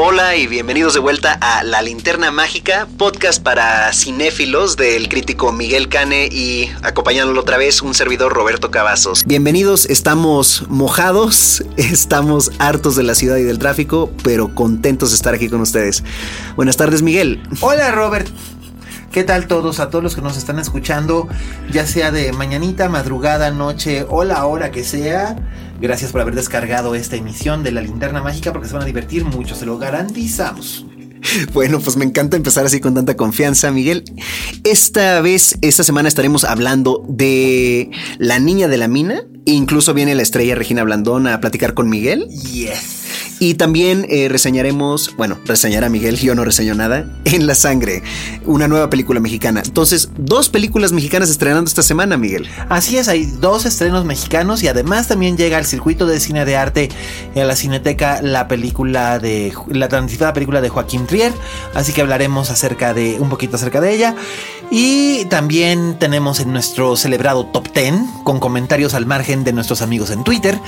Hola y bienvenidos de vuelta a La Linterna Mágica, podcast para cinéfilos del crítico Miguel Cane y acompañándolo otra vez un servidor Roberto Cavazos. Bienvenidos, estamos mojados, estamos hartos de la ciudad y del tráfico, pero contentos de estar aquí con ustedes. Buenas tardes Miguel. Hola Robert. ¿Qué tal todos? A todos los que nos están escuchando, ya sea de mañanita, madrugada, noche o la hora que sea. Gracias por haber descargado esta emisión de La Linterna Mágica porque se van a divertir mucho, se lo garantizamos. Bueno, pues me encanta empezar así con tanta confianza, Miguel. Esta vez, esta semana estaremos hablando de La Niña de la Mina. Incluso viene la estrella Regina Blandón a platicar con Miguel. Yes. Y también eh, reseñaremos, bueno, reseñará Miguel, yo no reseño nada, En la Sangre, una nueva película mexicana. Entonces, dos películas mexicanas estrenando esta semana, Miguel. Así es, hay dos estrenos mexicanos y además también llega al circuito de cine de arte a la Cineteca la película de la transitada película de Joaquín Así que hablaremos acerca de un poquito acerca de ella. Y también tenemos en nuestro celebrado top 10 con comentarios al margen de nuestros amigos en Twitter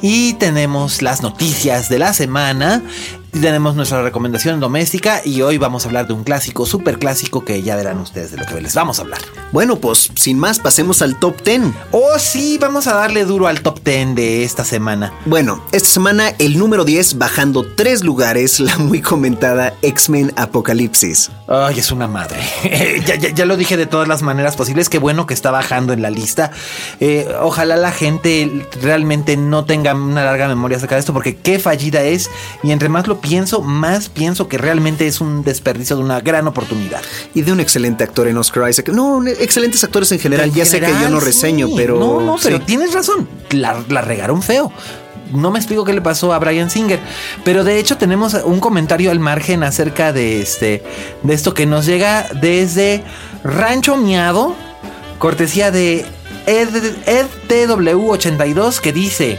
y tenemos las noticias de la semana tenemos nuestra recomendación doméstica y hoy vamos a hablar de un clásico, súper clásico que ya verán ustedes de lo que les vamos a hablar. Bueno, pues sin más, pasemos al top 10. Oh, sí, vamos a darle duro al top 10 de esta semana. Bueno, esta semana el número 10 bajando tres lugares, la muy comentada X-Men Apocalipsis. Ay, es una madre. ya, ya, ya, lo dije de todas las maneras posibles, qué bueno que está bajando en la lista. Eh, ojalá la gente realmente no tenga una larga memoria acerca de esto, porque qué fallida es y entre más lo pienso, más pienso que realmente es un desperdicio de una gran oportunidad. Y de un excelente actor en Oscar Isaac. No, excelentes actores en general. ya sé que yo no reseño, pero. No, no, pero tienes razón. La, la regaron feo no me explico qué le pasó a Brian Singer. Pero de hecho tenemos un comentario al margen acerca de este. De esto que nos llega desde Rancho Miado. Cortesía de EdTW82 que dice.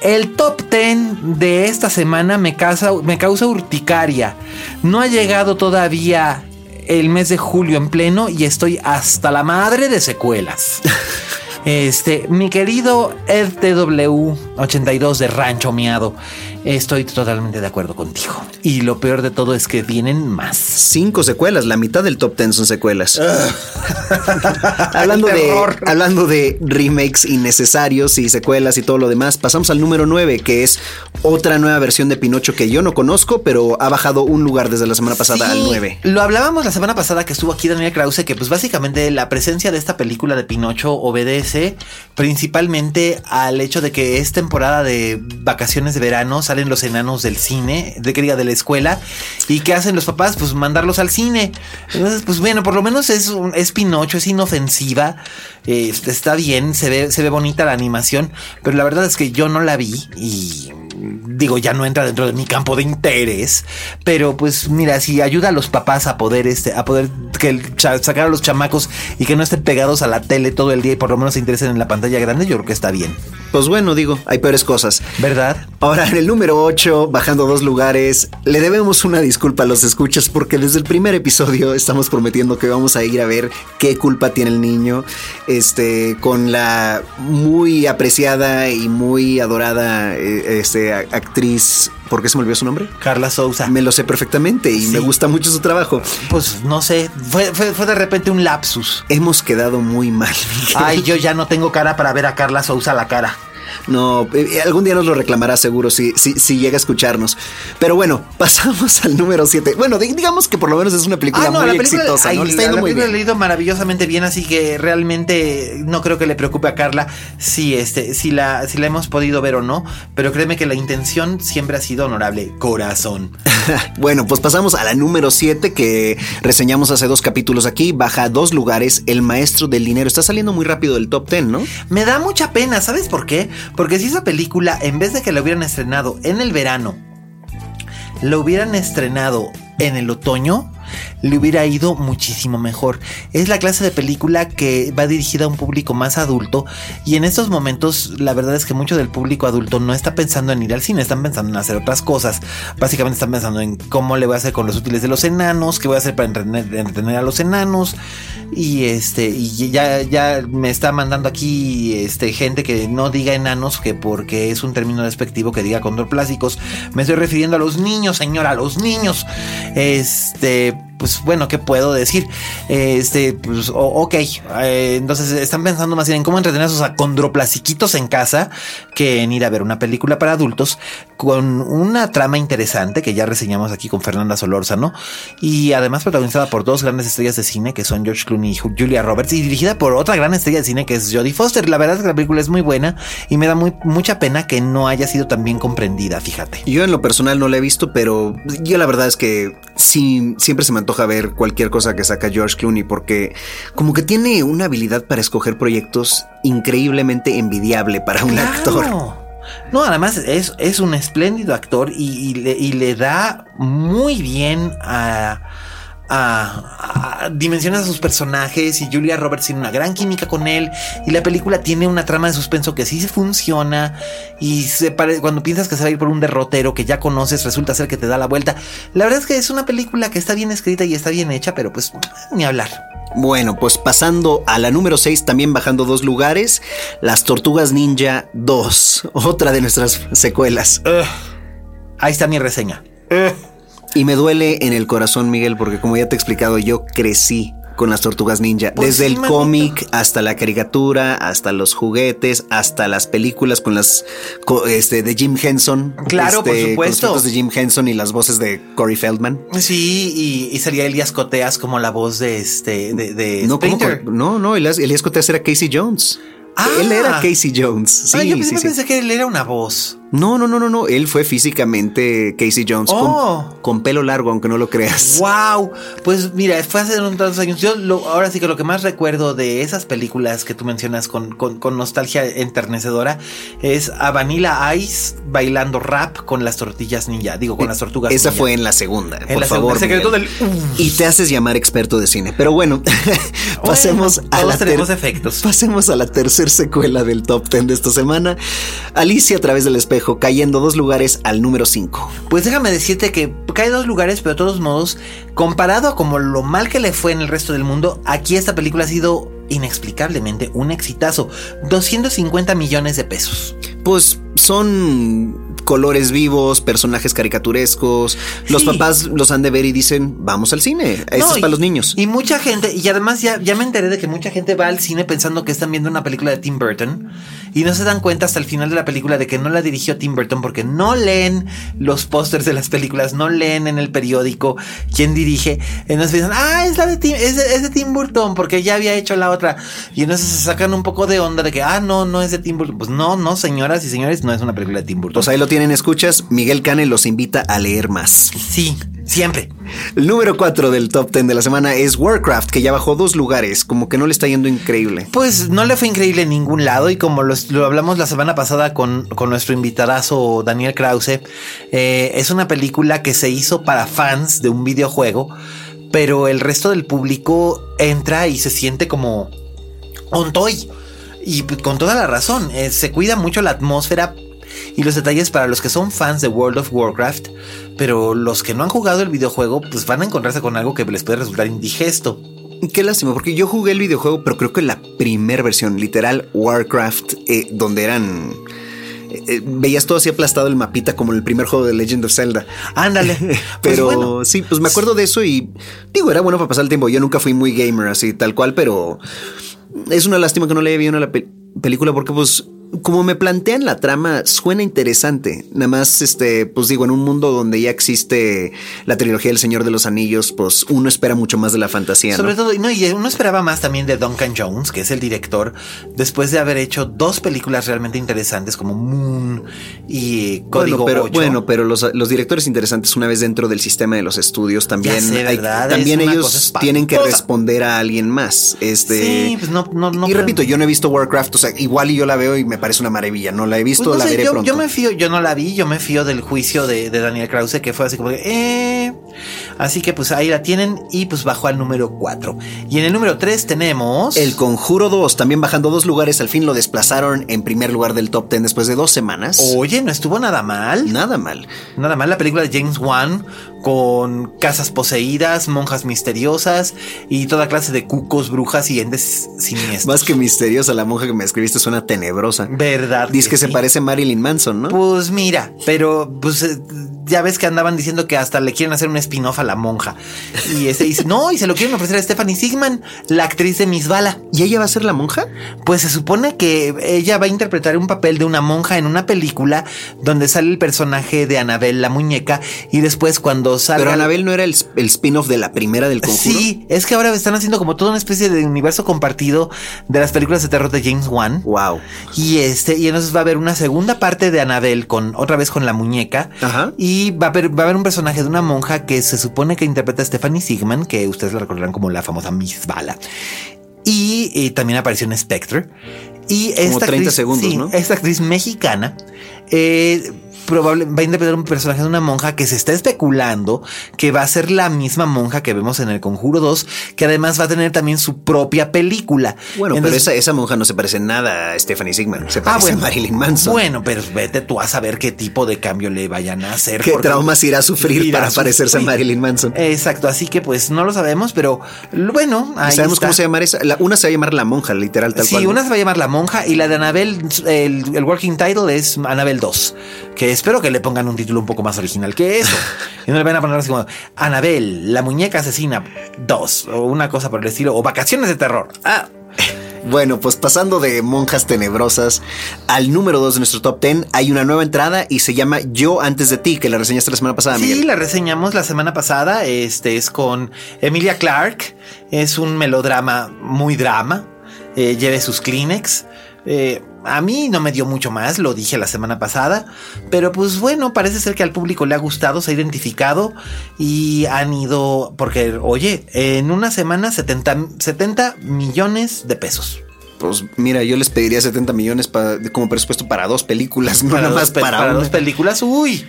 El top 10 de esta semana me causa, me causa urticaria. No ha llegado todavía el mes de julio en pleno y estoy hasta la madre de secuelas. Este, mi querido EdTW82 de Rancho Miado, estoy totalmente de acuerdo contigo. Y lo peor de todo es que vienen más. Cinco secuelas, la mitad del top 10 son secuelas. hablando, de, hablando de remakes innecesarios y secuelas y todo lo demás, pasamos al número 9, que es otra nueva versión de Pinocho que yo no conozco, pero ha bajado un lugar desde la semana pasada Sí, al 9. Lo hablábamos la semana pasada que estuvo aquí Daniel Krause, que pues básicamente la presencia de esta película de Pinocho obedece principalmente al hecho de que es temporada de vacaciones de verano, salen los enanos del cine, de que diga de la escuela, y ¿qué hacen los papás? Pues mandarlos al cine. Entonces, pues bueno, por lo menos es, un- es Pinocho, es inofensiva, eh, está bien, se ve, se ve bonita la animación, pero la verdad es que yo no la vi y digo, ya no entra dentro de mi campo de interés, pero pues mira, si ayuda a los papás a poder este, a poder que sacar a los chamacos y que no estén pegados a la tele todo el día y por lo menos se interesen en la pantalla grande, yo creo que está bien, Pues bueno, digo, hay peores cosas. ¿verdad? Ahora, en el número 8, bajando dos lugares, le debemos una disculpa a los escuchas porque desde el primer episodio estamos prometiendo que vamos a ir a ver qué culpa tiene el niño, este, con la muy apreciada y muy adorada eh, este, actriz, ¿por qué se me olvidó su nombre? Carla Souza. Me lo sé perfectamente y Sí. me gusta mucho su trabajo. Pues no sé, fue, fue, fue de repente un lapsus. Hemos quedado muy mal. Ay, yo ya no tengo cara para ver a Carla Souza la cara. No, eh, algún día nos lo reclamará seguro si, si, si llega a escucharnos. Pero bueno, pasamos al número 7. Bueno, digamos que por lo menos es una película Ah, no, muy la película, exitosa. ay, ¿no? Le está la- muy película bien. le ha ido maravillosamente bien, así que realmente no creo que le preocupe a Carla si este, si la, si la hemos podido ver o no. Pero créeme que la intención siempre ha sido honorable. Corazón. Bueno, pues pasamos a la número 7 que reseñamos hace dos capítulos aquí. Baja a dos lugares. El maestro del dinero. Está saliendo muy rápido del top 10, ¿no? Me da mucha pena, ¿sabes por qué? Porque si esa película, en vez de que la hubieran estrenado en el verano, la hubieran estrenado en el otoño, le hubiera ido muchísimo mejor. Es la clase de película que va dirigida a un público más adulto y en estos momentos la verdad es que mucho del público adulto no está pensando en ir al cine, están pensando en hacer otras cosas. Básicamente están pensando en cómo le voy a hacer con los útiles de los enanos, qué voy a hacer para entretener, a los enanos y este y ya ya me está mandando aquí este gente que no diga enanos que porque es un término despectivo que diga condroplásicos. Me estoy refiriendo a los niños, señora, a los niños. Este, pues bueno, ¿qué puedo decir? Este, pues ok, eh, entonces están pensando más bien en cómo entretener a sus acondroplasiquitos en casa que en ir a ver una película para adultos con una trama interesante que ya reseñamos aquí con Fernanda Solórzano y además protagonizada por dos grandes estrellas de cine que son George Clooney y Ju- Julia Roberts y dirigida por otra gran estrella de cine que es Jodie Foster. La verdad es que la película es muy buena y me da muy, mucha pena que no haya sido tan bien comprendida, fíjate. Yo en lo personal no la he visto, pero yo la verdad es que sí, siempre se me antoja ver cualquier cosa que saca George Clooney porque como que tiene una habilidad para escoger proyectos increíblemente envidiable para un actor. No, además es, es un espléndido actor y, le, da muy bien a, a, a dimensiones a sus personajes y Julia Roberts tiene una gran química con él y la película tiene una trama de suspenso que sí funciona y se cuando piensas que se va a ir por un derrotero que ya conoces resulta ser que te da la vuelta. La verdad es que es una película que está bien escrita y está bien hecha, pero pues ni hablar. Bueno, pues pasando a la número 6, también bajando dos lugares, Las Tortugas Ninja 2, otra de nuestras secuelas. Ahí está mi reseña. Y me duele en el corazón, Miguel, porque como ya te he explicado, yo crecí con las tortugas ninja. Pues Desde sí, el cómic hasta la caricatura, hasta los juguetes, hasta las películas con las este, de Jim Henson. Claro, por Este, los supuesto. efectos de Jim Henson y las voces de Corey Feldman. Sí, y, y salía Elias Coteas como la voz de este, de, de No, ¿cómo Splinter. co- no, no, Elias, Elias Coteas era Casey Jones. Ah. Él era Casey Jones. Sí, Ah, yo sí. pensé que él era una voz. No, no, no, no, no. Él fue físicamente Casey Jones Oh. con, con pelo largo, aunque no lo creas. Wow, pues mira, fue hace unos tantos años. Yo lo- ahora sí que lo que más recuerdo de esas películas que tú mencionas con, con- con nostalgia enternecedora es a Vanilla Ice bailando rap con las tortillas ninja, digo con las tortugas. Esa ninja. fue en la segunda, En por la favor. segunda, el secreto del- Y te haces llamar experto de cine. Pero bueno, pasemos Bueno, a todos la tenemos ter- efectos. Pasemos a la tercera secuela del top 10 de esta semana. Alicia a través del espejo, cayendo dos lugares al número 5. Pues déjame decirte que cae dos lugares, pero de todos modos, comparado a como lo mal que le fue en el resto del mundo, aquí esta película ha sido inexplicablemente un exitazo. 250 millones de pesos. Pues son colores vivos, personajes caricaturescos. Los Sí. papás los han de ver y dicen, vamos al cine. Esto No, es y- para los niños. Y mucha gente, y además ya, ya me enteré de que mucha gente va al cine pensando que están viendo una película de Tim Burton y no se dan cuenta hasta el final de la película de que no la dirigió Tim Burton porque no leen los pósters de las películas, no leen en el periódico quién dirige. Entonces piensan, ah, es la de Tim, es de, es de Tim Burton porque ya había hecho la otra. Y entonces se sacan un poco de onda de que, ah, no, no es de Tim Burton. Pues no, no, señoras y señores, no es una película de Tim Burton. Pues ahí lo tienen, escuchas. Miguel Cane los invita a leer más. sí, siempre. El número 4 del top 10 de la semana es Warcraft, que ya bajó dos lugares, como que no le está yendo increíble. Pues no le fue increíble en ningún lado y como los- lo hablamos la semana pasada con, con nuestro invitadazo Daniel Krause, eh, es una película que se hizo para fans de un videojuego, pero el resto del público entra y se siente como un toy. Y pues, con toda la razón, eh, se cuida mucho la atmósfera y los detalles para los que son fans de World of Warcraft, pero los que no han jugado el videojuego pues van a encontrarse con algo que les puede resultar indigesto. Qué lástima, porque yo jugué el videojuego, pero creo que la primera versión, literal Warcraft, eh, donde eran... eh, eh, veías todo así aplastado el mapita como el primer juego de Legend of Zelda. Ándale. Pues Pero bueno. sí, pues me acuerdo de eso y digo, era bueno para pasar el tiempo. Yo nunca fui muy gamer así, tal cual, pero es una lástima que no le haya visto la pe- película porque pues como me plantean la trama, suena interesante. Nada más, este, pues digo, en un mundo donde ya existe la trilogía del Señor de los Anillos, pues uno espera mucho más de la fantasía. Sobre todo, no, y uno esperaba más también de Duncan Jones, que es el director, después de haber hecho dos películas realmente interesantes como Moon y Código bueno, pero, 8. Bueno, pero los, los, directores interesantes, una vez dentro del sistema de los estudios, también, sé, hay, también ellos tienen que responder a alguien más. Este, sí, pues no, no, no y repito, yo no he visto Warcraft, o sea, igual y yo la veo y me parece una maravilla. No la he visto, pues no la sé, veré yo, pronto. Yo me fío, yo no la vi, yo me fío del juicio de, de Daniel Krause, que fue así como de, eh. Así que pues ahí la tienen y pues bajó al número 4. Y en el número 3 tenemos. El Conjuro 2, también bajando dos lugares, al fin lo desplazaron en primer lugar del top 10 después de dos semanas. Oye, no estuvo nada mal. Nada mal. Nada mal la película de James Wan con casas poseídas, monjas misteriosas y toda clase de cucos, brujas y entes siniestros. Más que misteriosa, la monja que me escribiste suena tenebrosa. ¿Verdad? Dice que, que sí? se parece a Marilyn Manson, ¿no? Pues mira, pero pues ya ves que andaban diciendo que hasta le quieren hacer un spin-off a la monja. Y ese dice, no, y se lo quieren ofrecer a Stephanie Sigman, la actriz de Miss Bala. ¿Y ella va a ser la monja? Pues se supone que ella va a interpretar un papel de una monja en una película donde sale el personaje de Anabel, la muñeca, y después cuando salga... Pero Anabel no era el, el spin-off de la primera del conjuro. Sí, es que ahora están haciendo como toda una especie de universo compartido de las películas de terror de James Wan. Wow. Y este, y entonces va a haber una segunda parte de Anabel con otra vez con la muñeca. Ajá. Y va a haber, va a haber un personaje de una monja que se supone que interpreta a Stephanie Sigman, que ustedes la recordarán como la famosa Miss Bala. Y, y también apareció en Spectre. Y como esta 30 actriz, segundos, sí, ¿no? Esta actriz mexicana eh, probable, va a interpretar un personaje de una monja que se está especulando que va a ser la misma monja que vemos en el Conjuro 2, que además va a tener también su propia película. Bueno, Entonces, pero esa, esa, monja no se parece nada a Stephanie Sigman, se parece ah, bueno, a Marilyn Manson. Bueno, pero vete tú a saber qué tipo de cambio le vayan a hacer. ¿Qué traumas irá a sufrir irá para a parecerse a Marilyn Manson? Exacto, así que pues no lo sabemos, pero bueno, ahí sabemos está. cómo se llama esa. La, una se va a llamar La Monja, literal, tal sí, cual. Sí, una se va a llamar La Monja y la de Anabel, el, el working title es Anabel 2, que espero que le pongan un título un poco más original que eso. y no le van a poner así como Anabel, la muñeca asesina 2 o una cosa por el estilo, o vacaciones de terror. Ah. Bueno, pues pasando de monjas tenebrosas al número 2 de nuestro top 10, hay una nueva entrada y se llama Yo antes de ti, que la reseñaste la semana pasada, sí, Miguel. La reseñamos la semana pasada. Este es con Emilia Clark. Es un melodrama muy drama. Eh, lleve sus Kleenex. Eh, a mí no me dio mucho más, lo dije la semana pasada, pero pues bueno, parece ser que al público le ha gustado, se ha identificado y han ido, porque oye, en una semana 70, 70 millones de pesos. Pues mira, yo les pediría 70 millones pa, como presupuesto para dos películas, no para nada dos, más para, para dos películas. Uy,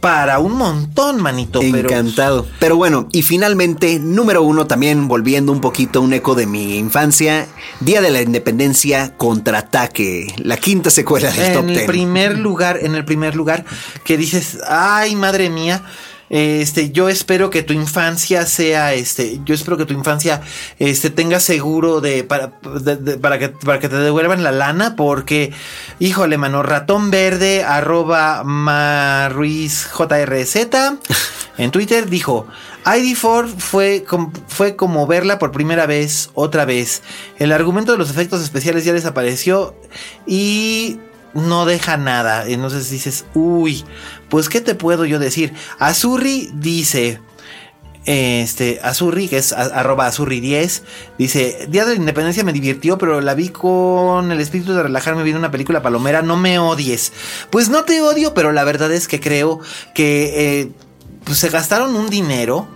para un montón, manito. Encantado. Pero... pero... bueno, y finalmente, número uno, también volviendo un poquito un eco de mi infancia, Día de la Independencia, Contraataque, la quinta secuela del en top el ten. primer lugar, en el primer lugar, que dices, ay, madre mía. Este, yo espero que tu infancia sea, este, yo espero que tu infancia, este, tenga seguro de para, para que para que te devuelvan la lana, porque, híjole, mano, ratón verde arroba Marruiz JRZ en Twitter dijo. ID4 fue, fue como verla por primera vez, otra vez. El argumento de los efectos especiales ya desapareció y no deja nada. Entonces dices, uy, pues ¿qué te puedo yo decir? Azurri dice, este, Azurri, que es arroba Azurri10, dice, Día de la Independencia me divirtió, pero la vi con el espíritu de relajarme viendo una película palomera, no me odies. Pues no te odio, pero la verdad es que creo que... Eh, pues se gastaron un dinero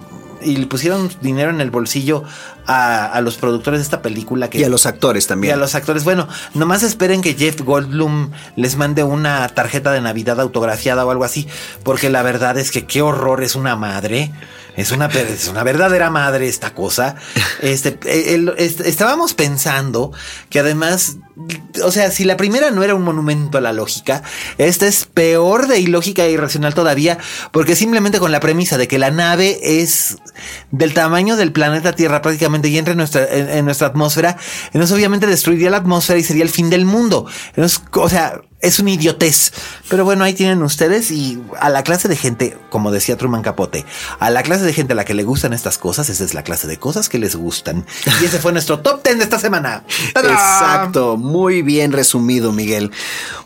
y le pusieron dinero en el bolsillo a, a, los productores de esta película. Que, y a los actores también. Y a los actores. Bueno, nomás esperen que Jeff Goldblum les mande una tarjeta de Navidad autografiada o algo así, porque la verdad es que qué horror es una madre. Es una, es una verdadera madre esta cosa. Este, el, el, estábamos pensando que además, o sea, si la primera no era un monumento a la lógica, esta es peor de ilógica e irracional todavía, porque simplemente con la premisa de que la nave es del tamaño del planeta Tierra prácticamente y entra en nuestra, en, en nuestra atmósfera, entonces obviamente destruiría la atmósfera y sería el fin del mundo. Entonces, o sea, es una idiotez. Pero bueno, ahí tienen ustedes y a la clase de gente, como decía Truman Capote, a la clase de gente a la que le gustan estas cosas, esa es la clase de cosas que les gustan. Y ese fue nuestro top 10 de esta semana. Exacto, muy bien resumido, Miguel.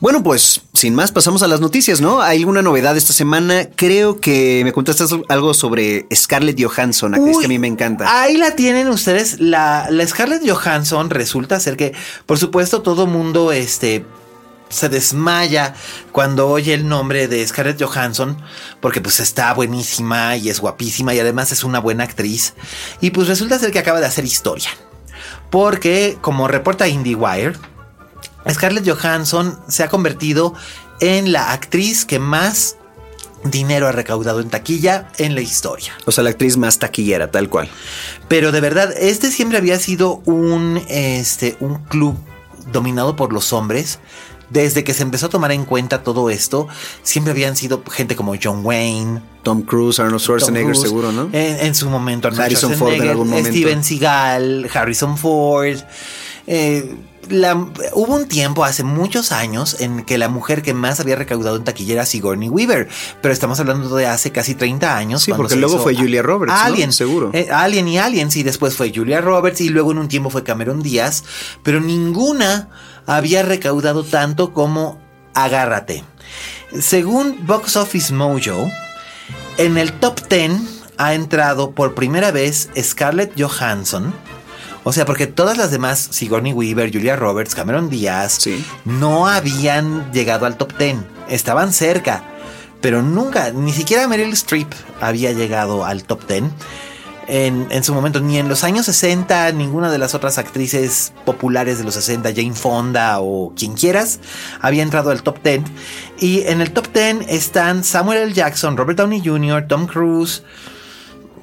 Bueno, pues sin más, pasamos a las noticias, ¿no? ¿Hay alguna novedad esta semana? Creo que me contaste algo sobre Scarlett Johansson, actriz que a mí me encanta. Ahí la tienen ustedes. La, la Scarlett Johansson resulta ser que, por supuesto, todo mundo, este, se desmaya cuando oye el nombre de Scarlett Johansson, porque pues está buenísima y es guapísima y además es una buena actriz. Y pues resulta ser que acaba de hacer historia. Porque, como reporta IndieWire, Scarlett Johansson se ha convertido en la actriz que más dinero ha recaudado en taquilla en la historia. O sea, la actriz más taquillera, tal cual. Pero de verdad, este siempre había sido un, este, un club dominado por los hombres desde que se empezó a tomar en cuenta todo esto, siempre habían sido gente como John Wayne, Tom Cruise, Arnold Schwarzenegger, seguro, ¿no? En, su momento, Arnold Harrison Ford en algún momento. Steven Seagal, Harrison Ford. Eh, hubo un tiempo hace muchos años en que la mujer que más había recaudado en taquilla era Sigourney Weaver, pero estamos hablando de hace casi 30 años. Sí, porque luego fue Julia Roberts, Alien, seguro. Eh, Alien y Alien, sí, después fue Julia Roberts y luego en un tiempo fue Cameron Díaz, pero ninguna había recaudado tanto como Agárrate. Según Box Office Mojo, en el top 10 ha entrado por primera vez Scarlett Johansson. O sea, porque todas las demás, Sigourney Weaver, Julia Roberts, Cameron Díaz, no habían llegado al top 10. Estaban cerca, pero nunca, ni siquiera Meryl Streep había llegado al top 10 en, su momento, ni en los años 60, ninguna de las otras actrices populares de los 60, Jane Fonda o quien quieras, había entrado al top 10. Y en el top 10 están Samuel L. Jackson, Robert Downey Jr., Tom Cruise,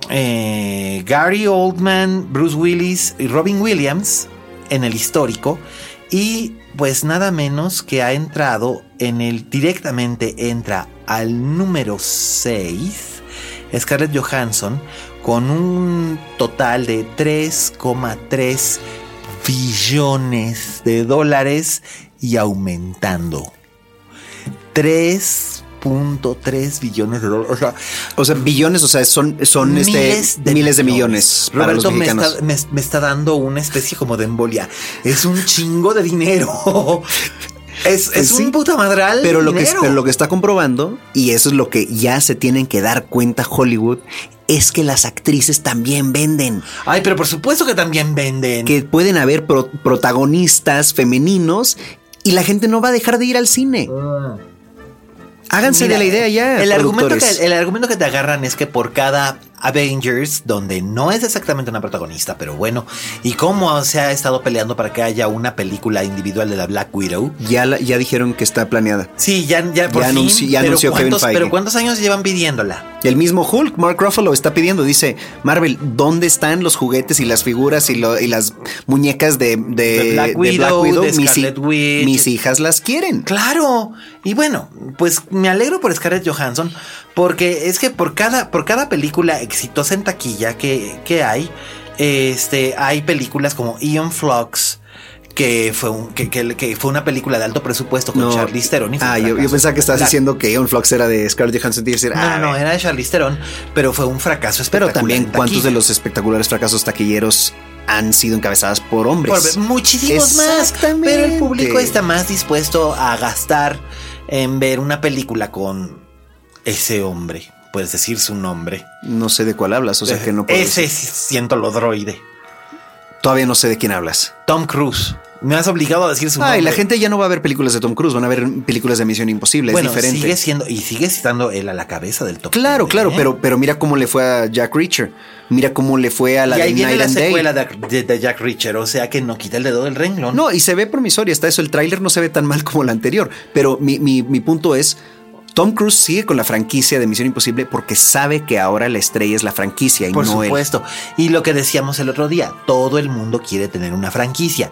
eh, Gary Oldman, Bruce Willis y Robin Williams en el histórico. Y pues nada menos que ha entrado en el directamente entra al número 6 Scarlett Johansson con un total de 3,3 billones de dólares y aumentando. 3.3 billones de dólares. O sea, billones, o sea, son, son este, miles, de, miles de millones. Roberto me está, me está dando una especie como de embolia. Es un chingo de dinero. Es, pues un puta madral. Pero lo, que, pero lo que está comprobando, y eso es lo que ya se tienen que dar cuenta Hollywood, es que las actrices también venden. Ay, pero por supuesto que también venden. Que pueden haber protagonistas femeninos y la gente no va a dejar de ir al cine. Ah. Háganse de la idea ya. El argumento, que, el argumento que te agarran es que por cada Avengers, donde no es exactamente una protagonista, pero bueno, y cómo se ha estado peleando para que haya una película individual de la Black Widow. Ya, ya dijeron que está planeada. Sí, ya, ya por fin, anunció Kevin Feige. Pero ¿cuántos años llevan pidiéndola? El mismo Hulk, Mark Ruffalo, está pidiendo, dice, Marvel, ¿dónde están los juguetes y las figuras y, las muñecas de, Black Widow? mis hijas las quieren. Claro. Y bueno, pues me alegro por Scarlett Johansson, porque es que por cada, por cada película exitosa en taquilla que, que hay, este, hay películas como Ian Flux, que fue un, que, que, fue una película de alto presupuesto con Charlize Theron. ah, yo, pensaba que estabas diciendo que Ian Flux era de Scarlett Johansson. Decir, no, ah, no, era de Charlize Theron, pero fue un fracaso espectacular. Pero también, ¿cuántos de los espectaculares fracasos taquilleros han sido encabezadas por hombres? muchísimos más. Pero el público está más dispuesto a gastar en ver una película con ese hombre. Puedes decir su nombre. No sé de cuál hablas, o sea que no puedo Ese siento lo droide. Todavía no sé de quién hablas. Tom Cruise. Me has obligado a decir su nombre. y la gente ya no va a ver películas de Tom Cruise, van a ver películas de Misión Imposible. es diferente. Sigue siendo, y sigue estando él a la cabeza del top. Claro, claro, ¿eh? pero, pero mira cómo le fue a Jack Reacher. Mira cómo le fue a la y ahí viene la secuela de, Jack Reacher, o sea que no quita el dedo del renglón. No, y se ve promisoria, hasta eso. El tráiler no se ve tan mal como el anterior. Pero mi, mi, mi punto es Tom Cruise sigue con la franquicia de Misión Imposible porque sabe que ahora la estrella es la franquicia y Por no supuesto. Y lo que decíamos el otro día, todo el mundo quiere tener una franquicia.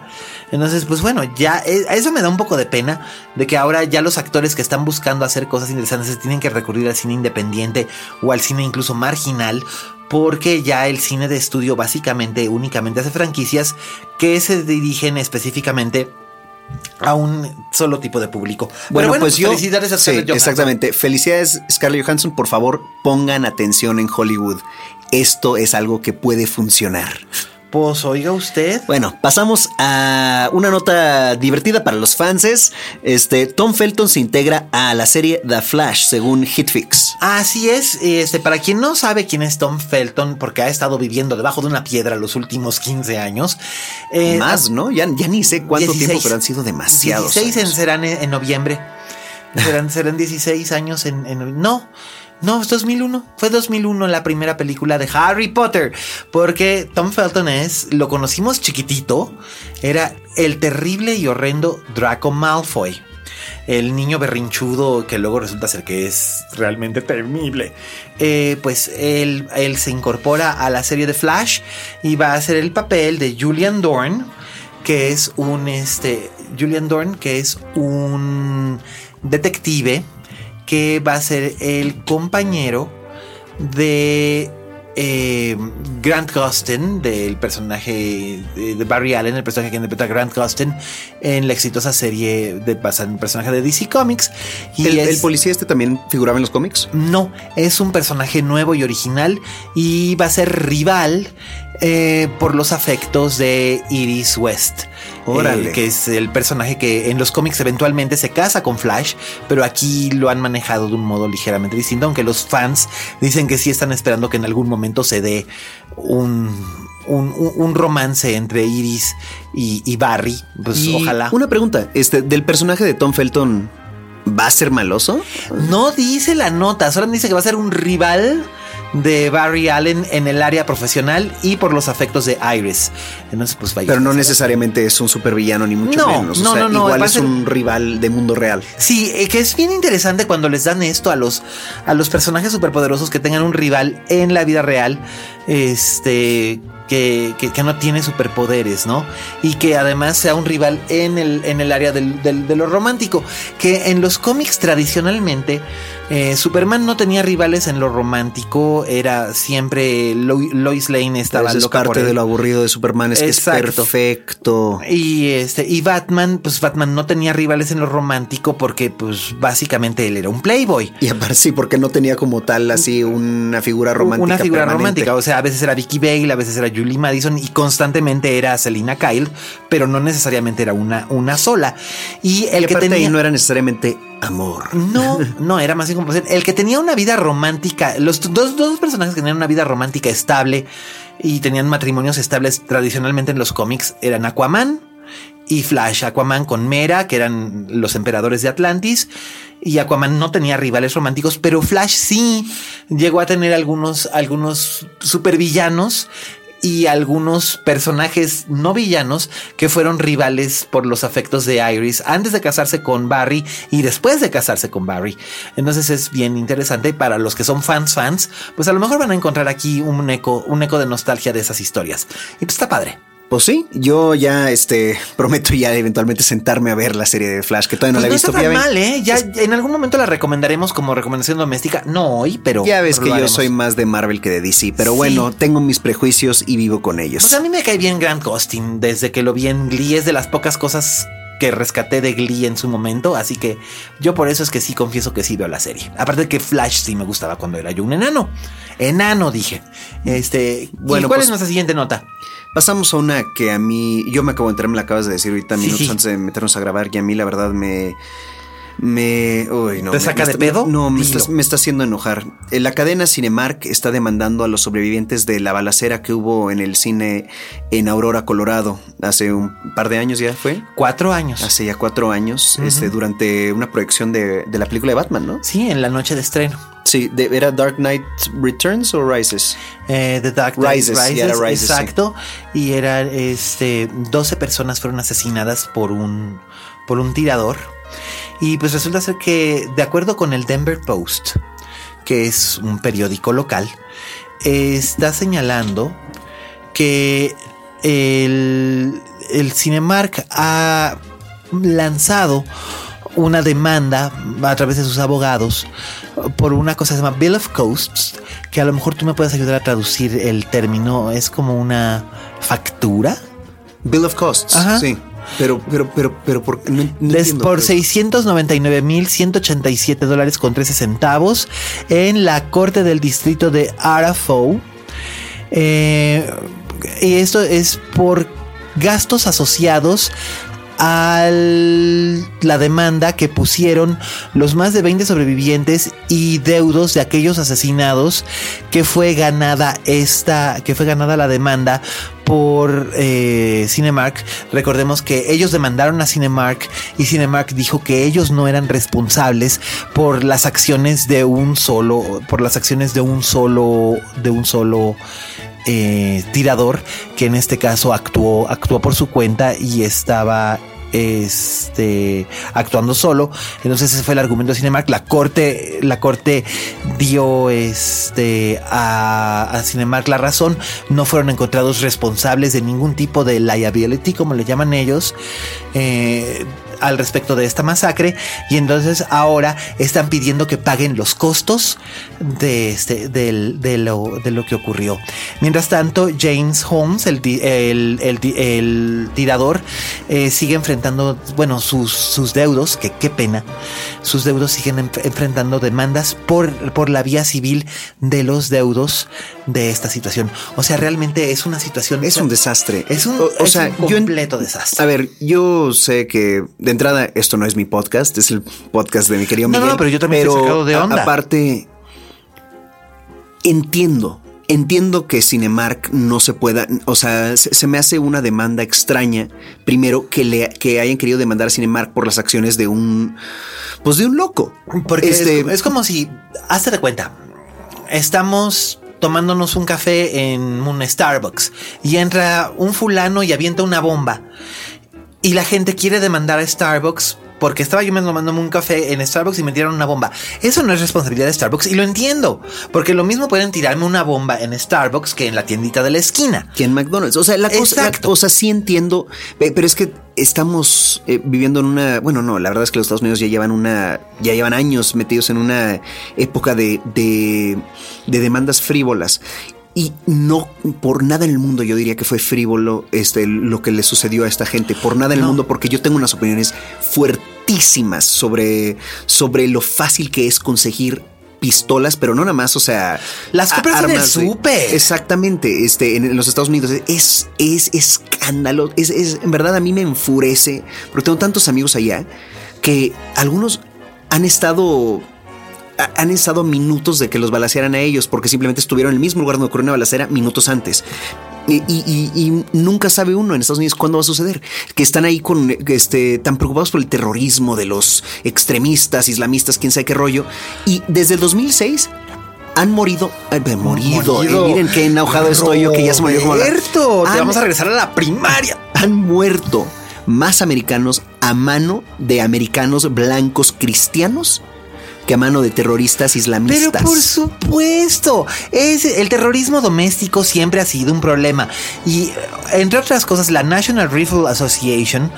Entonces, pues bueno, ya eh, eso me da un poco de pena de que ahora ya los actores que están buscando hacer cosas interesantes tienen que recurrir al cine independiente o al cine incluso marginal porque ya el cine de estudio básicamente únicamente hace franquicias que se dirigen específicamente a un solo tipo de público. Bueno, Pero pues yo. felicidades a sí, Johansson. exactamente. Felicidades, Scarlett Johansson. Por favor, pongan atención en Hollywood. Esto es algo que puede funcionar. Oiga usted. Bueno, pasamos a una nota divertida para los fans. Este, Tom Felton se integra a la serie The Flash, según Hitfix. Así es, este, para quien no sabe quién es Tom Felton, porque ha estado viviendo debajo de una piedra los últimos 15 años. eh, Más, ¿no? Ya, ya ni sé cuánto 16. tiempo, pero han sido demasiados. 16 en, años. serán en, en noviembre. Serán, serán 16 años en, en- No, no, es 2001. Fue 2001 la primera película de Harry Potter. Porque Tom Felton es, lo conocimos chiquitito, era el terrible y horrendo Draco Malfoy. El niño berrinchudo que luego resulta ser que es realmente temible. Eh, pues él, él se incorpora a la serie de Flash y va a hacer el papel de Julian Dorn que es un este Julian Dorn, que es un detective que va a ser el compañero de eh, Grant Gustin, del personaje de, Barry Allen, el personaje que interpreta Grant Gustin en la exitosa serie de basada en un personaje de DC Comics. Y ¿El, es- el policía este también figuraba en los cómics? no, es un personaje nuevo y original y va a ser rival eh, por los afectos de Iris West. Eh, que es el personaje que en los cómics eventualmente se casa con Flash, pero aquí lo han manejado de un modo ligeramente distinto, aunque los fans dicen que sí están esperando que en algún momento se dé un, un, un- un romance entre Iris y, y Barry. Pues Y ojalá. Una pregunta, este, del personaje de Tom Felton, ¿va a ser maloso? No dice la nota, solo dice que va a ser un rival de Barry Allen en el área profesional y por los afectos de Iris. Entonces, pues vaya. Pero no necesariamente es un supervillano ni mucho No, menos. O no, sea, no, no, igual es un rival de mundo real. Sí, eh, que es bien interesante cuando les dan esto a los, a los personajes superpoderosos que tengan un rival en la vida real, este, que, que- que no tiene superpoderes, ¿no? Y que además sea un rival en el, en el área del- del- de lo romántico. Que en los cómics tradicionalmente, eh, Superman no tenía rivales en lo romántico, era siempre Lo- Lois Lane estaba Esa es loca parte de lo aburrido de Superman, es que es perfecto. Y este, y Batman, pues Batman no tenía rivales en lo romántico porque, pues, básicamente él era un playboy. Y aparte sí, porque no tenía como tal así una figura romántica. Una figura permanente. romántica. O sea, a veces era Vicky Bale, a veces era Julie Madison y constantemente era Selina Kyle, pero no necesariamente era una, una sola. Y el Y que tenía. ahí no era necesariamente amor. No, no, era más como el que tenía una vida romántica, los dos, dos personajes que tenían una vida romántica estable y tenían matrimonios estables tradicionalmente en los cómics eran Aquaman y Flash. Aquaman con Mera, que eran los emperadores de Atlantis, y Aquaman no tenía rivales románticos, pero Flash sí llegó a tener algunos, algunos supervillanos y algunos personajes no villanos que fueron rivales por los afectos de Iris antes de casarse con Barry y después de casarse con Barry. Entonces es bien interesante para los que son fans fans, pues a lo mejor van a encontrar aquí un eco, un eco de nostalgia de esas historias. Y pues está padre. Pues sí, yo ya este prometo ya eventualmente sentarme a ver la serie de Flash, que todavía no Pues la he no visto. está tan Ya mal, ¿eh? Ya en algún momento la recomendaremos como recomendación doméstica. No hoy, pero. Ya ves que yo soy más de Marvel que de DC, pero Sí. bueno, tengo mis prejuicios y vivo con ellos. Pues a mí me cae bien Grant Gustin desde que lo vi en Glee. Es de las pocas cosas que rescaté de Glee en su momento. Así que yo por eso es que sí confieso que sí veo la serie. Aparte de que Flash sí me gustaba cuando era yo un enano. Enano, dije. Este. Bueno, Bueno, ¿cuál pues- es nuestra siguiente nota? Pasamos a una que a mí, yo me acabo de enterar, me la acabas de decir ahorita Sí. minutos antes de meternos a grabar, y a mí la verdad me... Me. Uy, no. ¿Te saca me de pedo? No, me está, me está haciendo enojar. Eh, La cadena Cinemark está demandando a los sobrevivientes de la balacera que hubo en el cine en Aurora, Colorado, hace un par de años ya fue. Cuatro años. Hace ya cuatro años, este, durante una proyección de, de la película de Batman, ¿no? Sí, en la noche de estreno. Sí, de- ¿era Dark Knight Returns o Rises? Eh, The Dark Knight Rises, sí, era Rises, exacto. Y era este 12 personas fueron asesinadas por un por un tirador. Y pues resulta ser que de acuerdo con el Denver Post, que es un periódico local, eh, está señalando que el, el Cinemark ha lanzado una demanda a través de sus abogados por una cosa que se llama Bill of Costs, que a lo mejor tú me puedes ayudar a traducir el término, es como una factura. Bill of Costs, Ajá. sí. Pero, pero, pero, pero, ¿por, no, por 699.187 dólares con 13 centavos en la corte del distrito de Arafoe. Eh, y esto es por gastos asociados a la demanda que pusieron los más de 20 sobrevivientes y deudos de aquellos asesinados que fue ganada esta que fue ganada la demanda por eh, Cinemark. Recordemos que ellos demandaron a Cinemark y Cinemark dijo que ellos no eran responsables por las acciones de un solo, por las acciones de un solo, de un solo eh, tirador que en este caso actuó, actuó por su cuenta y estaba este, actuando solo. Entonces ese fue el argumento de Cinemark. La corte, la corte dio este, a, a, Cinemark la razón. No fueron encontrados responsables de ningún tipo de liability, como le llaman ellos. Eh, al respecto de esta masacre y entonces ahora están pidiendo que paguen los costos de, este, de, lo, de lo que ocurrió. Mientras tanto, James Holmes, el, el, tirador, eh, sigue enfrentando, bueno, sus, sus deudos, que qué pena, sus deudos siguen enfrentando demandas por, por la vía civil de los deudos de esta situación. O sea, realmente es una situación... Es un desastre. Es un, o, sea, completo desastre. A ver, yo sé que de entrada esto no es mi podcast, es el podcast de mi querido Miguel. No, no, pero yo también he sacado de onda. aparte, entiendo, entiendo que Cinemark no se pueda, o sea, se, me hace una demanda extraña, primero que le que hayan querido demandar a Cinemark por las acciones de un pues de un loco. Porque este, es, como si hazte de cuenta. Estamos tomándonos un café en un Starbucks y entra un fulano y avienta una bomba. Y la gente quiere demandar a Starbucks porque estaba yo mismo tomándome un café en Starbucks y me tiraron una bomba. Eso no es responsabilidad de Starbucks y lo entiendo, porque lo mismo pueden tirarme una bomba en Starbucks que en la tiendita de la esquina. Que en McDonald's. O sea, la cosa, o sea, sí entiendo, pero es que estamos eh, viviendo en una, bueno, no, la verdad es que los Estados Unidos ya llevan una, ya llevan años metidos en una época de, de, de demandas frívolas y no por nada en el mundo yo diría que fue frívolo este, lo que le sucedió a esta gente. Por nada en el mundo, porque yo tengo unas opiniones fuertísimas sobre, sobre lo fácil que es conseguir pistolas, pero no nada más, o sea, las compras en el súper. Exactamente, este, en, los Estados Unidos es, es escándalo, es, es, en verdad a mí me enfurece, porque tengo tantos amigos allá que algunos han estado han estado minutos de que los balacearan a ellos porque simplemente estuvieron en el mismo lugar donde ocurrió una balacera minutos antes. Y, nunca sabe uno en Estados Unidos cuándo va a suceder. Que están ahí con este tan preocupados por el terrorismo de los extremistas, islamistas, quién sabe qué rollo. Y desde el 2006 han morido, morido, eh, miren qué enojado estoy yo que ya se murió como Te vamos a regresar a la primaria. Han muerto más americanos a mano de americanos blancos cristianos que a mano de terroristas islamistas. Pero por supuesto, es, el terrorismo doméstico siempre ha sido un problema. Y entre otras cosas, la National Rifle Association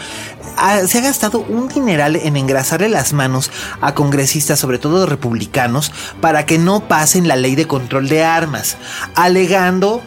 se ha gastado un dineral en engrasarle las manos a congresistas, sobre todo republicanos, para que no pasen la ley de control de armas, alegando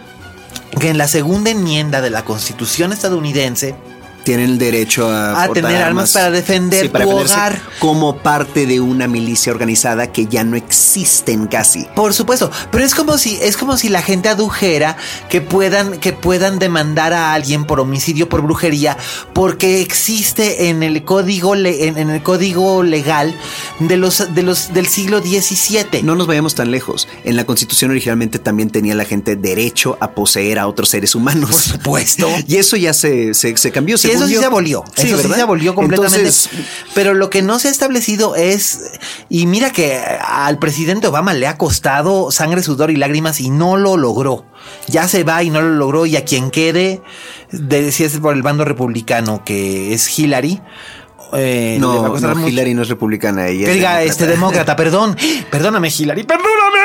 que en la segunda enmienda de la Constitución estadounidense tienen el derecho a, tener armas, para defender para hogar como parte de una milicia organizada que ya no existen casi. Por supuesto, pero es como si es como si la gente adujera que puedan que puedan demandar a alguien por homicidio por brujería porque existe en el código en, el código legal de los de los del siglo XVII. No nos vayamos tan lejos. En la Constitución originalmente también tenía la gente derecho a poseer a otros seres humanos. Por supuesto. y eso ya se, se, cambió. Se eso sí se abolió. eso sí se abolió completamente. pero lo que no se ha establecido es, y mira que al presidente Obama le ha costado sangre, sudor y lágrimas y no lo logró. Ya se va y no lo logró y a quien quede, de, si es por el bando republicano que es Hillary, eh, No, no. Hillary no es republicana. Ella es demócrata. este demócrata, perdón, perdóname, Hillary, perdóname.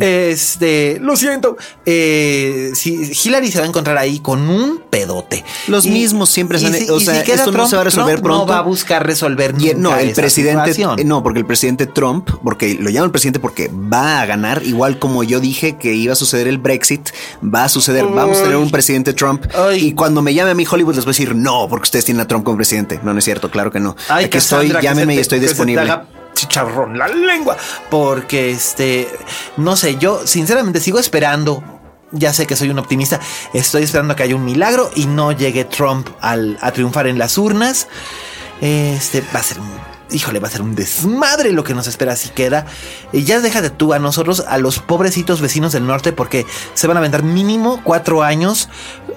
Este, lo siento. Eh, si Hillary se va a encontrar ahí con un pedote. Los mismos siempre se han- si- o sea, queda esto no se va a resolver Trump No pronto. va a buscar resolver Y, no, nunca el esa presidente, situación. eh, no, porque el presidente Trump, porque lo llaman presidente porque va a ganar, igual como yo dije que iba a suceder el Brexit, va a suceder, vamos a tener un presidente Trump. Ay. Y cuando me llame a mí Hollywood les voy a decir no, porque ustedes tienen a Trump como presidente. No, no es cierto, claro que no. Ay, Aquí estoy, Cassandra, se y estoy disponible. Chicharrón la lengua. Porque este, no sé, yo sinceramente sigo esperando. Ya sé que soy un optimista. Estoy esperando que haya un milagro y no llegue Trump al, a triunfar en las urnas. Este va a ser. Híjole, va a ser un desmadre lo que nos espera si queda. Y ya déjate tú a nosotros, a los pobrecitos vecinos del norte, porque se van a aventar mínimo cuatro años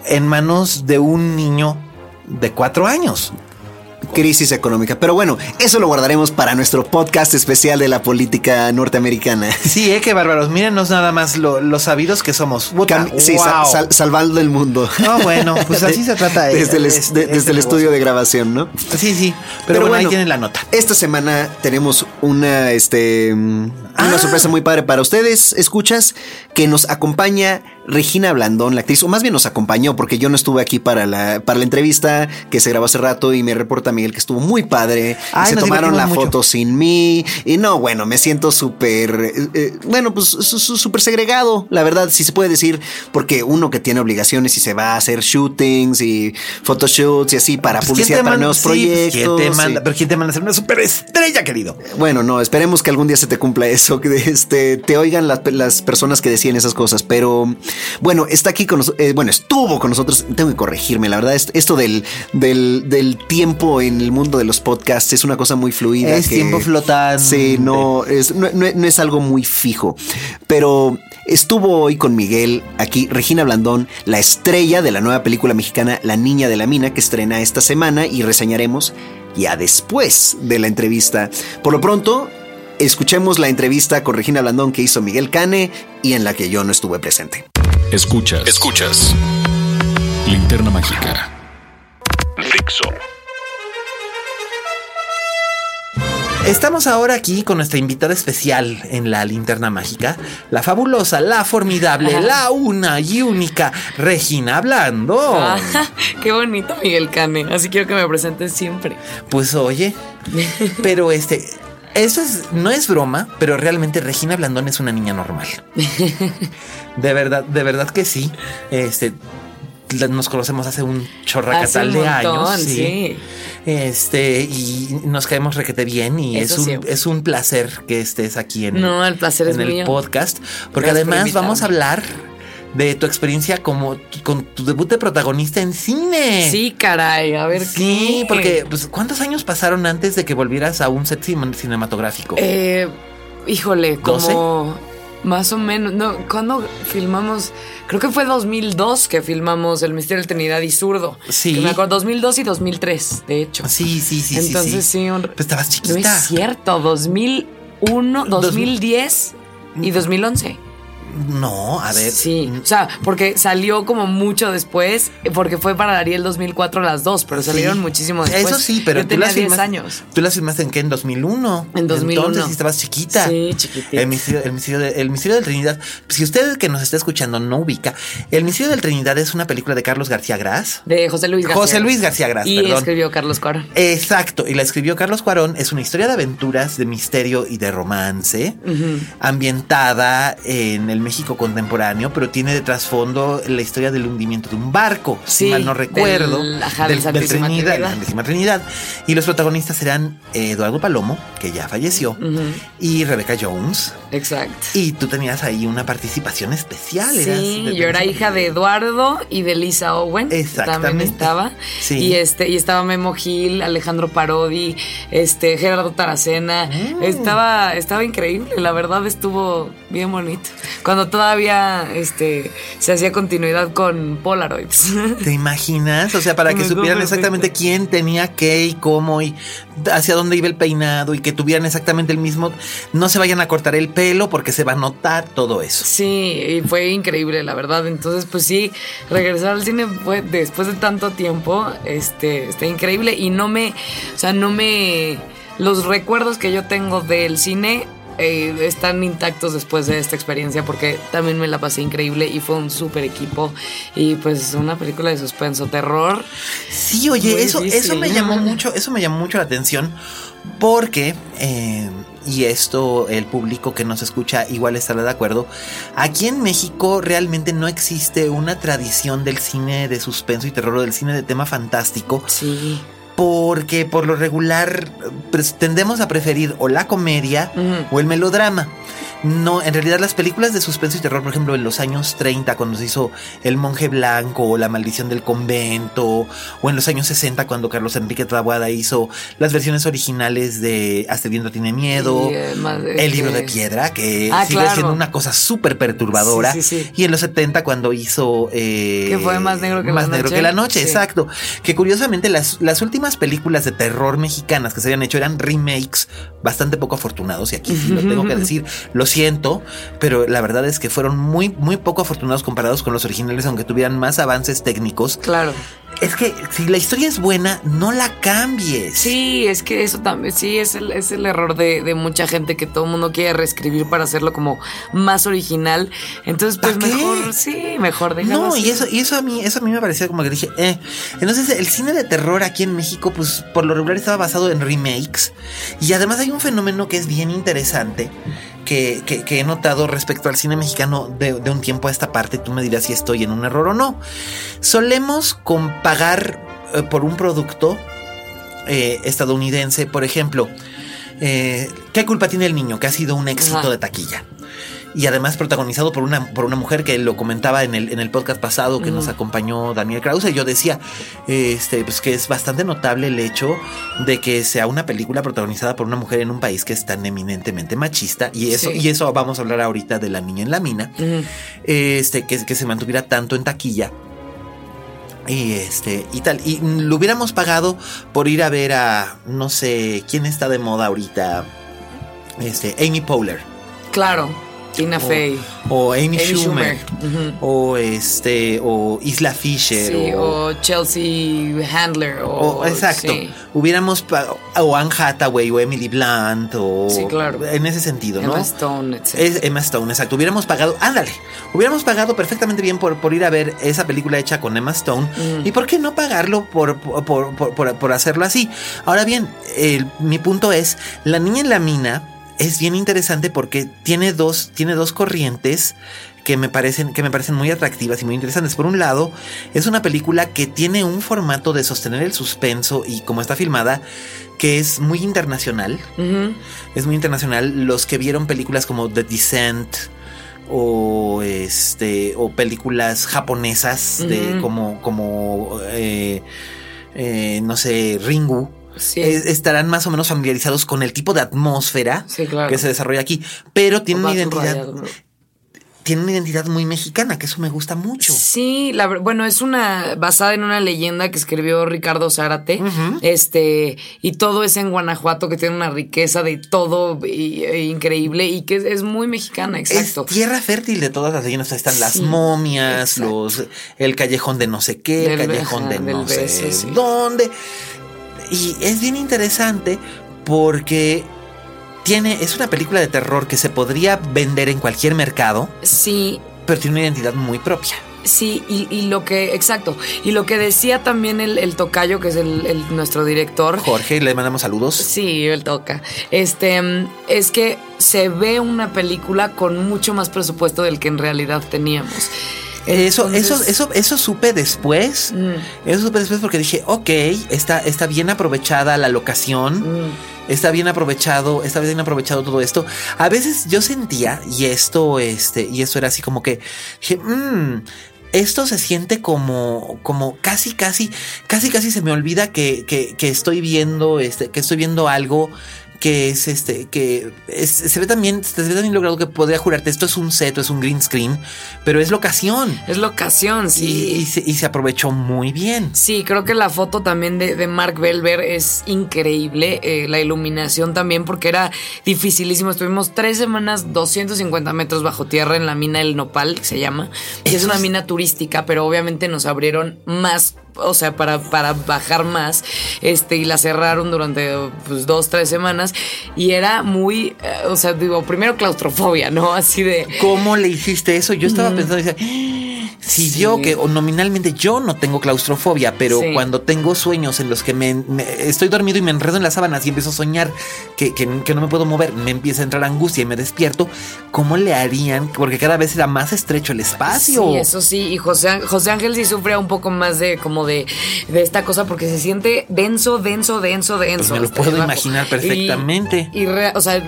en manos de un niño de cuatro años. Crisis económica. Pero bueno, eso lo guardaremos para nuestro podcast especial de la política norteamericana. Sí, eh, qué bárbaros. Mírenos nada más lo, los sabidos que somos. Cam- sí, sal- wow. sal- salvando el mundo. No, bueno, pues así se trata. eh, Desde el, es- este- de- este el estudio de grabación, ¿no? Sí, sí. Pero, bueno, ahí tienen la nota. Esta semana tenemos una, este, mm, una Ah. sorpresa muy padre para ustedes, escuchas, que nos acompaña Regina Blandón, la actriz, o más bien nos acompañó, porque yo no estuve aquí para la, para la entrevista que se grabó hace rato y me reporta Miguel que estuvo muy padre. y Ay, se nos tomaron la mucho. foto sin mí. Y no, bueno, me siento súper, eh, eh, bueno, pues súper segregado, la verdad, si se puede decir, porque uno que tiene obligaciones y se va a hacer shootings y photoshoots y así para Pues, ¿quién publicidad para nuevos sí, proyectos. ¿quién te manda? sí. Pero ¿quién te manda a ser una superestrella, querido? Bueno, no, esperemos que algún día se te cumpla eso, que este, te oigan las, las personas que decían esas cosas. Pero bueno, está aquí con nosotros, bueno, estuvo con nosotros. Tengo que corregirme, la verdad, es- esto del, del, del tiempo en el mundo de los podcasts es una cosa muy fluida. Es tiempo flotante. Sí, no es, no, no- no es algo muy fijo. Pero estuvo hoy con Miguel aquí, Regina Blandón, la estrella de la nueva película mexicana La Niña de la Mina, que estrena esta semana y reseñaremos ya después de la entrevista. Por lo pronto, escuchemos la entrevista con Regina Blandón que hizo Miguel Cane y en la que yo no estuve presente. Escuchas. Escuchas. Linterna mágica. Dixo. Estamos ahora aquí con nuestra invitada especial en la linterna mágica, la fabulosa, la formidable, la una y única Regina Blando. Ah, qué bonito, Miguel Cane. Así quiero que me presentes siempre. Pues oye, pero este, eso es, no es broma, pero realmente Regina Blandón es una niña normal. De verdad, de verdad que sí. Este, nos conocemos hace un chorracatal de montón, años. sí. Este, y nos caemos requete bien y Eso es un, es un placer que estés aquí en, No, el placer en es el mío. podcast. Porque Gracias además vamos a hablar de tu experiencia como con tu debut de protagonista en cine. Sí, caray, a ver Sí, qué. porque pues, ¿cuántos años pasaron antes de que volvieras a un set cin- cinematográfico? Eh, híjole, como más o menos. No, ¿cuándo filmamos? Creo que fue 2002 que filmamos El Misterio del Trinidad y Zurdo. Sí. Que me acuerdo, 2002 y 2003, de hecho. sí, sí, sí, sí, Entonces sí. sí, un- Pues estabas No chiquita. es cierto, 2001, 2010 y 2011. No, a ver. Sí, o sea, porque salió como mucho después, porque fue para Ariel 2004 las dos, pero salieron Sí. muchísimo después. Eso sí, pero yo tú tenía las 10 filmaste- años. ¿Tú las filmaste en qué? ¿En 2001? En 2001. Entonces sí estabas chiquita. Sí, chiquitita. El misterio, el, misterio de, el misterio del Trinidad. Si usted que nos está escuchando no ubica, El misterio del Trinidad es una película de Carlos García Gras. De José Luis García. José Luis García Gras, Y perdón. escribió Carlos Cuarón. Exacto, y la escribió Carlos Cuarón. Es una historia de aventuras, de misterio y de romance, ambientada en el México contemporáneo, pero tiene de trasfondo la historia del hundimiento de un barco, si mal no recuerdo, del- ajá, del Trinidad, Trinidad. la Trinidad. Y los protagonistas serán Eduardo Palomo, que ya falleció, y Rebecca Jones. Exacto. Y tú tenías ahí una participación especial. eras- Sí, yo era hija de Eduardo y de Lisa Owen. Exactamente. También estaba. Sí. Y este, y estaba Memo Gil, Alejandro Parodi, este, Gerardo Taracena. Mm. Estaba, estaba increíble. La verdad estuvo bien bonito. Cuando todavía este, se hacía continuidad con Polaroids. ¿Te imaginas? O sea, para que Me supieran exactamente quién tenía qué y cómo y hacia dónde iba el peinado y que tuvieran exactamente el mismo. No se vayan a cortar el pelo porque se va a notar todo eso. Sí, y fue increíble, la verdad. Entonces, pues sí, regresar al cine fue después de tanto tiempo, este, está increíble y no me, o sea, no me, los recuerdos que yo tengo del cine eh, están intactos después de esta experiencia porque también me la pasé increíble y fue un súper equipo y pues una película de suspenso, terror. Sí, oye, eso, difícil. eso me llamó mucho, eso me llamó mucho la atención porque, eh, y esto el público que nos escucha igual estará de acuerdo, aquí en México realmente no existe una tradición del cine de suspenso y terror o del cine de tema fantástico Sí. Porque por lo regular pues, tendemos a preferir o la comedia o el melodrama. No, en realidad las películas de suspenso y terror, por ejemplo, en los años 30, cuando se hizo El monje blanco o La maldición del convento, o en los años 60, cuando Carlos Enrique Taboada hizo las versiones originales de Hasta el viento tiene miedo, Y, eh, El libro de piedra, que Ah, sigue claro. siendo una cosa súper perturbadora, Sí, sí, sí. y en los 70, cuando hizo... eh, Que fue Más negro que la Más negro noche. que la noche, exacto. Que curiosamente las, las últimas películas de terror mexicanas que se habían hecho eran remakes bastante poco afortunados, y aquí sí lo tengo que decir, lo siento, pero la verdad es que fueron muy, muy poco afortunados comparados con los originales, aunque tuvieran más avances técnicos. Claro. Es que si la historia es buena, no la cambies. Sí, es que eso también, sí, es el, es el error de, de mucha gente que todo el mundo quiere reescribir para hacerlo como más original. Entonces, pues mejor, sí, mejor déjalo No, y así. eso, y eso a mí, eso a mí me parecía como que dije, eh. Entonces, el cine de terror aquí en México, pues por lo regular estaba basado en remakes. Y además hay un fenómeno que es bien interesante. Que, que- que he notado respecto al cine mexicano de, de un tiempo a esta parte, tú me dirás si estoy en un error o no. Solemos con pagar eh, por un producto eh, estadounidense, por ejemplo, eh, ¿qué culpa tiene el niño? Que ha sido un éxito Ajá. de taquilla. Y además protagonizado por una, por una mujer que lo comentaba en el, en el podcast pasado que nos acompañó Daniel Krause. Yo decía este, pues que es bastante notable el hecho de que sea una película protagonizada por una mujer en un país que es tan eminentemente machista. Y eso, Sí. y eso vamos a hablar ahorita de la niña en la mina. Este, que, que se mantuviera tanto en taquilla. Y este, y tal. Y lo hubiéramos pagado por ir a ver a, no sé, ¿quién está de moda ahorita? Este, Amy Poehler. Claro, Tina Fey. O Amy, Amy Schumer. O este, o Isla Fisher. Sí, o, o Chelsea Handler. O, o- exacto. sí. Hubiéramos o Anne Hathaway o Emily Blunt o Sí, claro. en ese sentido, ¿no? Emma Stone, etc. Es Emma Stone, exacto. Hubiéramos pagado, ándale, hubiéramos pagado perfectamente bien por, por ir a ver esa película hecha con Emma Stone. ¿Y por qué no pagarlo por, por, por- por- por- por hacerlo así? Ahora bien, el- mi punto es, La Niña en la Mina es bien interesante porque tiene dos, tiene dos corrientes que me parecen que me parecen muy atractivas y muy interesantes. Por un lado, es una película que tiene un formato de sostener el suspenso y como está filmada que es muy internacional. Es muy internacional. Los que vieron películas como The Descent o este o películas japonesas de como como eh, eh, no sé Ringu Sí. estarán más o menos familiarizados con el tipo de atmósfera Sí, claro. que se desarrolla aquí, pero tienen una identidad tienen una identidad muy mexicana, que eso me gusta mucho. Sí, la, bueno, es una basada en una leyenda que escribió Ricardo Zárate, este, y todo es en Guanajuato, que tiene una riqueza de todo y- e increíble y que es, es muy mexicana, exacto. Es tierra fértil de todas las leyendas. Están las Sí, momias, exacto. los el callejón de no sé qué, el Del- callejón de no sé sí. dónde. Y es bien interesante porque tiene, es una película de terror que se podría vender en cualquier mercado, Sí, pero tiene una identidad muy propia. Sí, y, y lo que, exacto, y lo que decía también el, el tocayo, que es el, el- nuestro director, Jorge, le mandamos saludos. Sí, él toca. Este es que se ve una película con mucho más presupuesto del que en realidad teníamos. Eso, eso, Entonces- eso, eso supe después. Mm. Eso supe después porque dije, ok, está, está bien aprovechada la locación. Mm. Está bien aprovechado, está bien aprovechado todo esto. A veces yo sentía, y esto, este, y esto era así como que, dije, "Mm, esto se siente como, como casi, casi, casi, casi se me olvida que, que, que estoy viendo, este, que estoy viendo algo que es este, que es- se ve también, se ve también logrado que podría jurarte, esto es un set, es un green screen, pero es locación. Es la ocasión, sí. Y, y se, y se aprovechó muy bien. Sí, creo que la foto también de, de Mark Belver es increíble. eh, la iluminación también, porque era dificilísimo. Estuvimos tres semanas, 250 metros bajo tierra en la mina El Nopal, que se llama. Y es una mina turística, pero obviamente nos abrieron más. O sea, para, para bajar más. Este, y la cerraron durante pues, dos, tres semanas. Y era muy. eh, o sea, digo, primero claustrofobia, ¿no? Así de. ¿Cómo le hiciste eso? Yo estaba pensando, decía, si Sí. yo que nominalmente yo no tengo claustrofobia, pero Sí. cuando tengo sueños en los que me, me- estoy dormido y me enredo en las sábanas y empiezo a soñar que, que- que no me puedo mover, me empieza a entrar angustia y me despierto, ¿cómo le harían? Porque cada vez era más estrecho el espacio. Sí, eso sí. Y José, Ángel- José Ángel sí sufre un poco más de como de, de esta cosa porque se siente denso, denso, denso, denso. Pues me lo puedo imaginar perfectamente. Y, y re- o sea,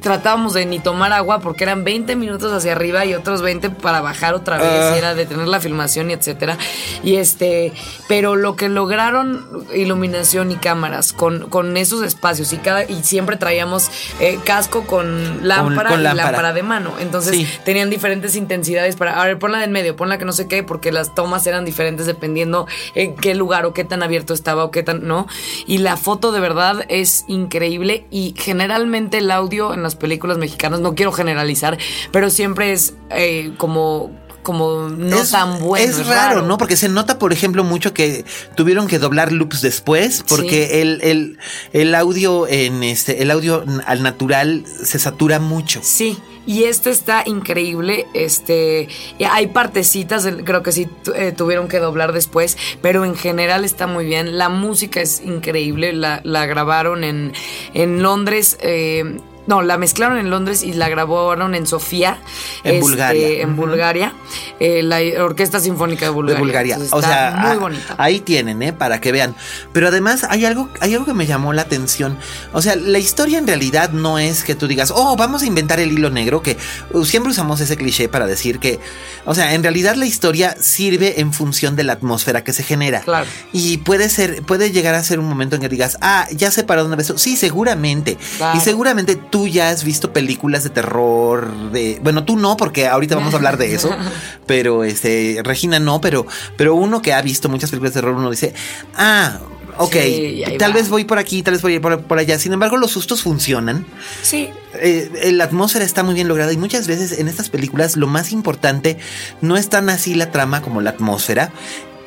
tratábamos de ni tomar agua porque eran 20 minutos hacia arriba y otros 20 para bajar otra vez. Ah. Y era detener la filmación y etcétera. Y este, pero lo que lograron iluminación y cámaras con, con esos espacios y cada y siempre traíamos eh, casco con lámpara con y lámpara. lámpara de mano. Entonces Sí. tenían diferentes intensidades para, a ver, ponla de en medio, ponla que no sé qué, porque las tomas eran diferentes dependiendo en qué lugar o qué tan abierto estaba o qué tan, ¿no? Y la foto de verdad es increíble y generalmente el audio en las películas mexicanas, no quiero generalizar, pero siempre es eh, como como no es, tan bueno. Es raro, ¿no? Porque se nota, por ejemplo, mucho que tuvieron que doblar loops después, porque Sí. el, el, el audio en este, el audio al natural se satura mucho. Sí, y este está increíble. Este, hay partecitas, creo que sí eh, tuvieron que doblar después, pero en general está muy bien. La música es increíble. La, la grabaron en, en Londres. eh, no, la mezclaron en Londres y la grabaron en Sofía. En este, Bulgaria. En. Bulgaria. eh, la Orquesta Sinfónica de Bulgaria. de Bulgaria. Entonces, o está sea, muy ah, bonita. ahí tienen, ¿eh? Para que vean. Pero además hay algo, hay algo que me llamó la atención. O sea, la historia en realidad no es que tú digas, oh, vamos a inventar el hilo negro, que uh, siempre usamos ese cliché para decir que, o sea, en realidad la historia sirve en función de la atmósfera que se genera. Claro. Y puede ser, puede llegar a ser un momento en que digas, ah, ya sé para dónde ves. Sí, seguramente. Claro. Y seguramente tú ya has visto películas de terror, de, bueno, tú no, porque ahorita vamos a hablar de eso, pero este, Regina no, pero, pero uno que ha visto muchas películas de terror, uno dice, ah, ok, Sí, tal va. vez voy por aquí, tal vez voy por, por allá. Sin embargo, los sustos funcionan. Sí. Eh, la atmósfera está muy bien lograda y muchas veces en estas películas lo más importante no es tan así la trama como la atmósfera.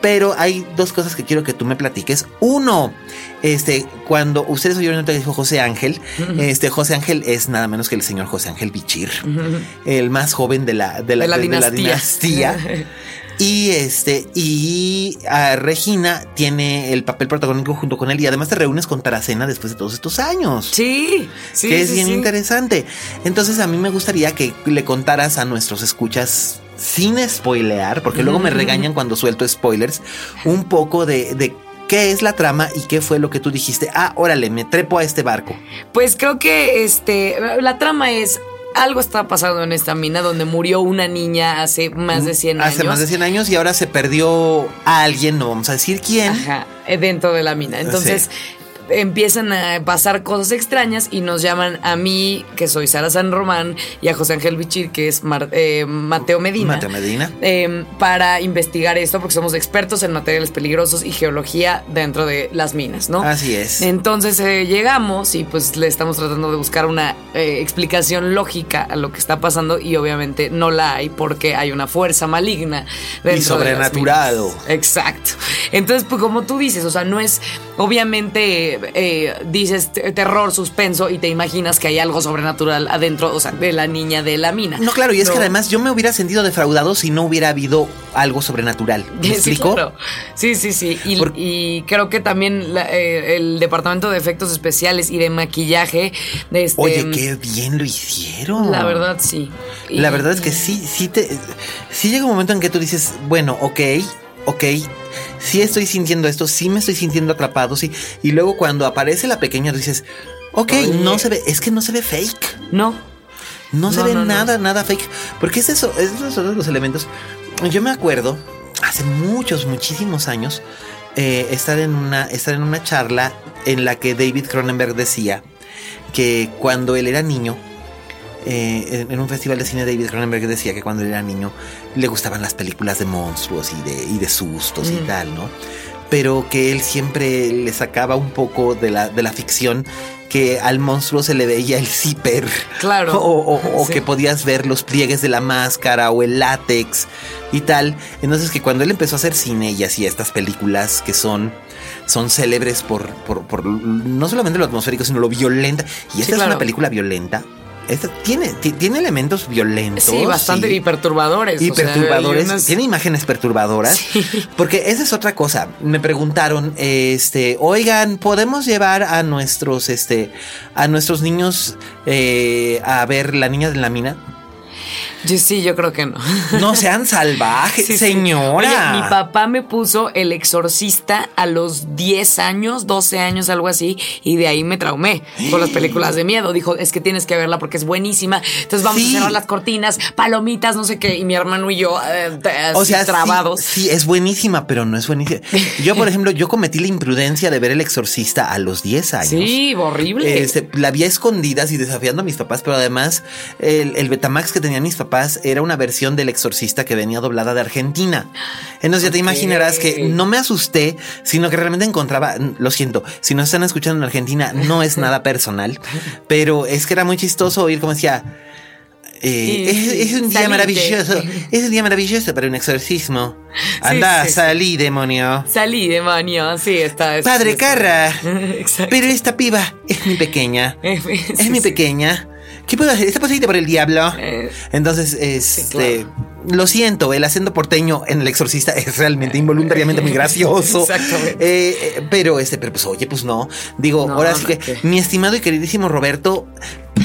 Pero hay dos cosas que quiero que tú me platiques. Uno, este, cuando ustedes oyeron que dijo José Ángel, este José Ángel es nada menos que el señor José Ángel Bichir, el más joven de la, de la, De la de- de la dinastía. Y este, y Regina tiene el papel protagónico junto con él y además te reúnes con Taracena después de todos estos años Sí. sí que es sí, bien sí. interesante. Entonces a mí me gustaría que le contaras a nuestros escuchas sin spoilear, porque luego me regañan cuando suelto spoilers, un poco de, de qué es la trama y qué fue lo que tú dijiste. Ah, órale, me trepo a este barco. Pues creo que este la trama es algo está pasando en esta mina donde murió una niña hace más de 100 años. Hace más de 100 años y ahora se perdió a alguien, no vamos a decir quién. Ajá, eh, dentro de la mina. Entonces empiezan a pasar cosas extrañas y nos llaman a mí, que soy Sara San Román, y a José Ángel Bichir, que es Mar- eh, Mateo Medina. Mateo Medina. eh, para investigar esto, porque somos expertos en materiales peligrosos y geología dentro de las minas, ¿no? Así es. Entonces eh, llegamos y pues le estamos tratando de buscar una eh, explicación lógica a lo que está pasando y obviamente no la hay porque hay una fuerza maligna dentro de las sobrenaturado. minas. Exacto. Entonces, pues como tú dices, o sea, no es obviamente eh, dices te- terror, suspenso y te imaginas que hay algo sobrenatural adentro, o sea, de la niña de la mina. No, claro, y es que además yo me hubiera sentido defraudado si no hubiera habido algo sobrenatural. ¿Me Sí, explico? claro. Sí, sí, sí. Y, Por- y creo que también la- eh, el departamento de efectos especiales y de maquillaje. De este, Oye, qué bien lo hicieron. La verdad, sí. Y- La verdad es que sí, sí te. Sí llega un momento en que tú dices, bueno, ok, ok. Sí estoy sintiendo esto, sí me estoy sintiendo atrapado, sí. Y luego cuando aparece la pequeña, dices, ok, Oye. no se ve, es que no se ve fake. No. No, se ve no, no. nada, nada fake. Porque es eso, esos son los elementos. Yo me acuerdo, hace muchos, muchísimos años, eh, estar, en una, estar en una charla en la que David Cronenberg decía que cuando él era niño, eh, en, un festival de cine David Cronenberg decía que cuando él era niño le gustaban las películas de monstruos y de, y de sustos y tal, ¿no? Pero que él siempre le sacaba un poco de la, de la ficción que al monstruo se le veía el zipper. Claro. O, o- o Sí. que podías ver los pliegues de la máscara o el látex y tal. Entonces que cuando él empezó a hacer cine y hacía estas películas que son, son célebres por, por, por no solamente lo atmosférico, sino lo violenta. Y esta es claro. una película violenta. Esta tiene, ti- tiene elementos violentos. Sí, bastante sí. y perturbadores. Y o perturbadores, unas- tiene imágenes perturbadoras. Porque esa es otra cosa. Me preguntaron, este, oigan, ¿podemos llevar a nuestros, este, a nuestros niños eh, a ver la niña de la mina? Yo sí, yo creo que no. No sean salvajes, Sí, sí. señora. Oye, mi papá me puso El Exorcista a los 10 años, 12 años, algo así, y de ahí me traumé con las películas de miedo. Dijo, es que tienes que verla porque es buenísima. Entonces vamos Sí. a cerrar las cortinas, palomitas, no sé qué. Y mi hermano y yo, eh, O sea, trabados. Sí, es buenísima, pero no es buenísima. Yo, por ejemplo, yo cometí la imprudencia de ver El Exorcista a los 10 años. Sí, horrible. Este, la vi a escondidas y desafiando a mis papás, pero además el, el Betamax que tenían mis papás era una versión del Exorcista que venía doblada de Argentina. Entonces ya te imaginarás que no me asusté, sino que realmente encontraba, lo siento, si nos están escuchando en Argentina, no es nada personal, pero es que era muy chistoso oír como decía... eh, es, un día salite. maravilloso, es un día maravilloso para un exorcismo. Anda, sí, sí. salí, demonio. Salí, demonio. Sí, está. es- Padre es- Carra. Exacto. Pero esta piba es mi pequeña. Sí, Es mi pequeña. ¿Qué puedo hacer? ¿Está poseída por el diablo? Entonces, este. claro. Lo siento, el acento porteño en el exorcista es realmente involuntariamente muy gracioso. Exactamente. Eh, eh, pero este, pero pues oye, pues no. Digo, No, ahora no, sí que, mi estimado y queridísimo Roberto,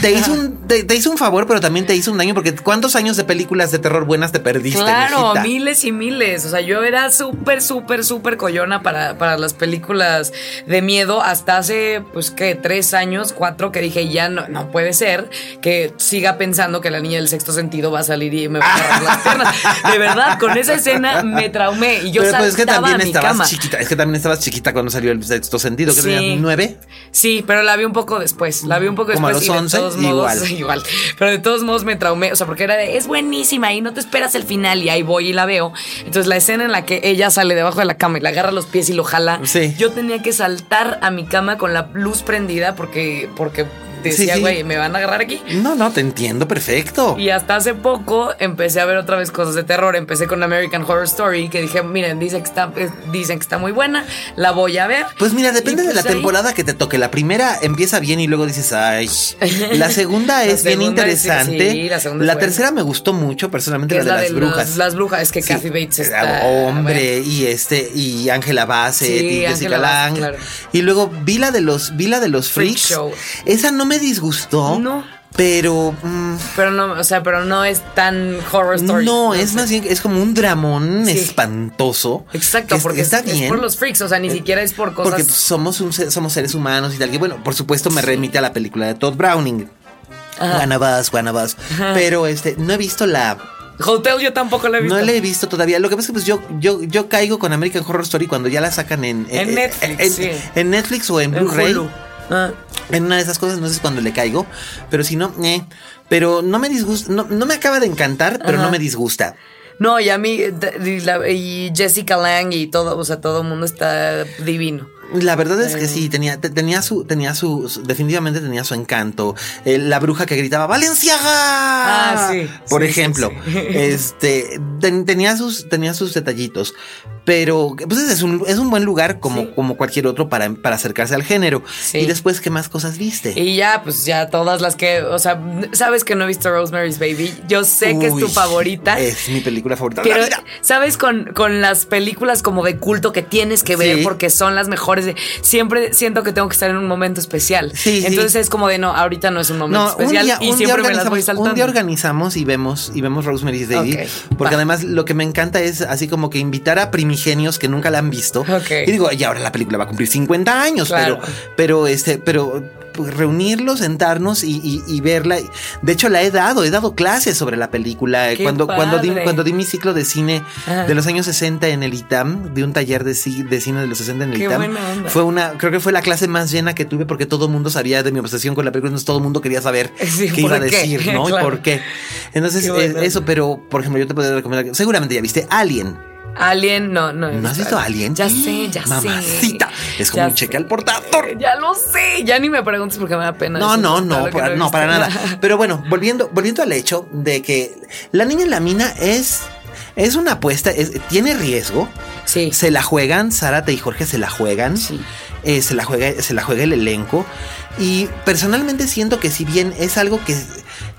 te hizo un, te, te hizo un favor, pero también te hizo un daño, porque ¿cuántos años de películas de terror buenas te perdiste? Claro, miles y miles. O sea, yo era súper, súper, súper collona para, para las películas de miedo hasta hace, pues, ¿qué? Tres años, cuatro, que dije, ya no, no puede ser que siga pensando que la niña del sexto sentido va a salir y me va a agarrar las piernas. De verdad, con esa escena me traumé y yo pero pues, es que también a mi estabas cama. chiquita, es que también estabas chiquita cuando salió el sexto sentido, que Sí. tenías nueve. Sí, pero la vi un poco después. La vi un poco Como a después. los y de 11, todos modos, igual. igual. Pero de todos modos me traumé. O sea, porque era de, es buenísima y no te esperas el final. Y ahí voy y la veo. Entonces, la escena en la que ella sale debajo de la cama y le agarra los pies y lo jala. Sí. Yo tenía que saltar a mi cama con la luz prendida porque, porque decía, sí. güey, me van a agarrar aquí. No, no, te entiendo perfecto. Y hasta hace poco empecé a ver otra vez cosas de terror. Empecé con American Horror Story, que dije, miren, dicen que está, eh, dicen que está muy buena, la voy a ver. Pues mira, depende de la pues ahí- temporada que te toque. La primera empieza bien y luego dices, ay. La segunda La es bien es- interesante. sí, la segunda tercera me gustó mucho, personalmente, la es de las brujas. Las, brujas, es que. Kathy Bates Ah, está. Hombre, y este, y Ángela Bassett, y Jessica Angela Lang. claro. Y luego vi la de los, vi la de los Freak freaks. Show. Esa no me disgustó. No. Pero. mm, Pero no, o sea, pero no es tan horror story. no, es sé. más bien, es como un dramón Sí. espantoso. Exacto, es- porque está es, bien. es por los freaks, o sea, ni siquiera es por cosas. Porque somos, un, somos seres humanos y tal. Que bueno, por supuesto me remite a la película de Todd Browning. Of Us. Pero este, no he visto la. Hotel yo tampoco la he visto. No la he visto todavía. Lo que pasa es que pues yo, yo, yo caigo con American Horror Story cuando ya la sacan en, En eh, Netflix, en, sí. en Netflix o en En Blu-ray. Ah. En una de esas cosas, no sé cuando le caigo. Pero si no, eh. Pero no me disgusta, no, no me acaba de encantar, pero no me disgusta. No, y a mí, de- y, la- y Jessica Lang y todo, o sea, todo el mundo está divino. La verdad es que sí, tenía, te- tenía su, tenía su, su- definitivamente tenía su encanto. Eh, la bruja que gritaba ¡Valenciaga! Ah, sí, Por sí, ejemplo. sí. Este ten- tenía sus, tenía sus detallitos. Pero pues es un, es un buen lugar como, como cualquier otro para, para acercarse al género. Y después, ¿qué más cosas viste? Y ya, pues ya todas las que, o sea, sabes que no he visto Rosemary's Baby. Yo sé que es tu favorita. Es mi película favorita. Pero, la vida. ¿sabes? Con, con las películas como de culto que tienes que ver porque son las mejores. De- siempre siento que tengo que estar en un momento especial. Sí, sí. Entonces es como de no, ahorita no es un momento No, un especial día, y un día siempre me las voy organizamos, saltando. un día organizamos y vemos y vemos Rosemary's Baby, porque va. además lo que me encanta es así como que invitar a primigenios que nunca la han visto. Y digo, y ahora la película va a cumplir 50 años, Claro. pero pero este pero reunirlos, sentarnos y, y- y verla. De hecho, la he dado, he dado clases sobre la película. Qué Cuando, cuando, di, cuando di mi ciclo de cine Ajá. de los años 60 en el ITAM, de un taller de, ci- de cine de los 60 en el Qué ITAM, fue una, creo que fue la clase más llena que tuve porque todo el mundo sabía de mi obsesión con la película, entonces todo el mundo quería saber Sí, qué iba a decir, ¿no? Claro. ¿Y por qué? Entonces, Qué eh, eso, pero, por ejemplo, yo te podría recomendar, seguramente ya viste Alien. Alien, no, no. ¿No has visto Alien? Ya sé, ya sé. Mamacita, es como Ya un cheque sé. al portador. Ya lo sé, ya ni me preguntes porque me da pena. No, no, no, para, he no, para nada. Pero bueno, volviendo, volviendo al hecho de que la niña en la mina es, es una apuesta, es- tiene riesgo. Sí. Se la juegan, Zárate y Jorge se la juegan. Sí. Eh, se, la juega, se la juega el elenco. Y personalmente siento que si bien es algo que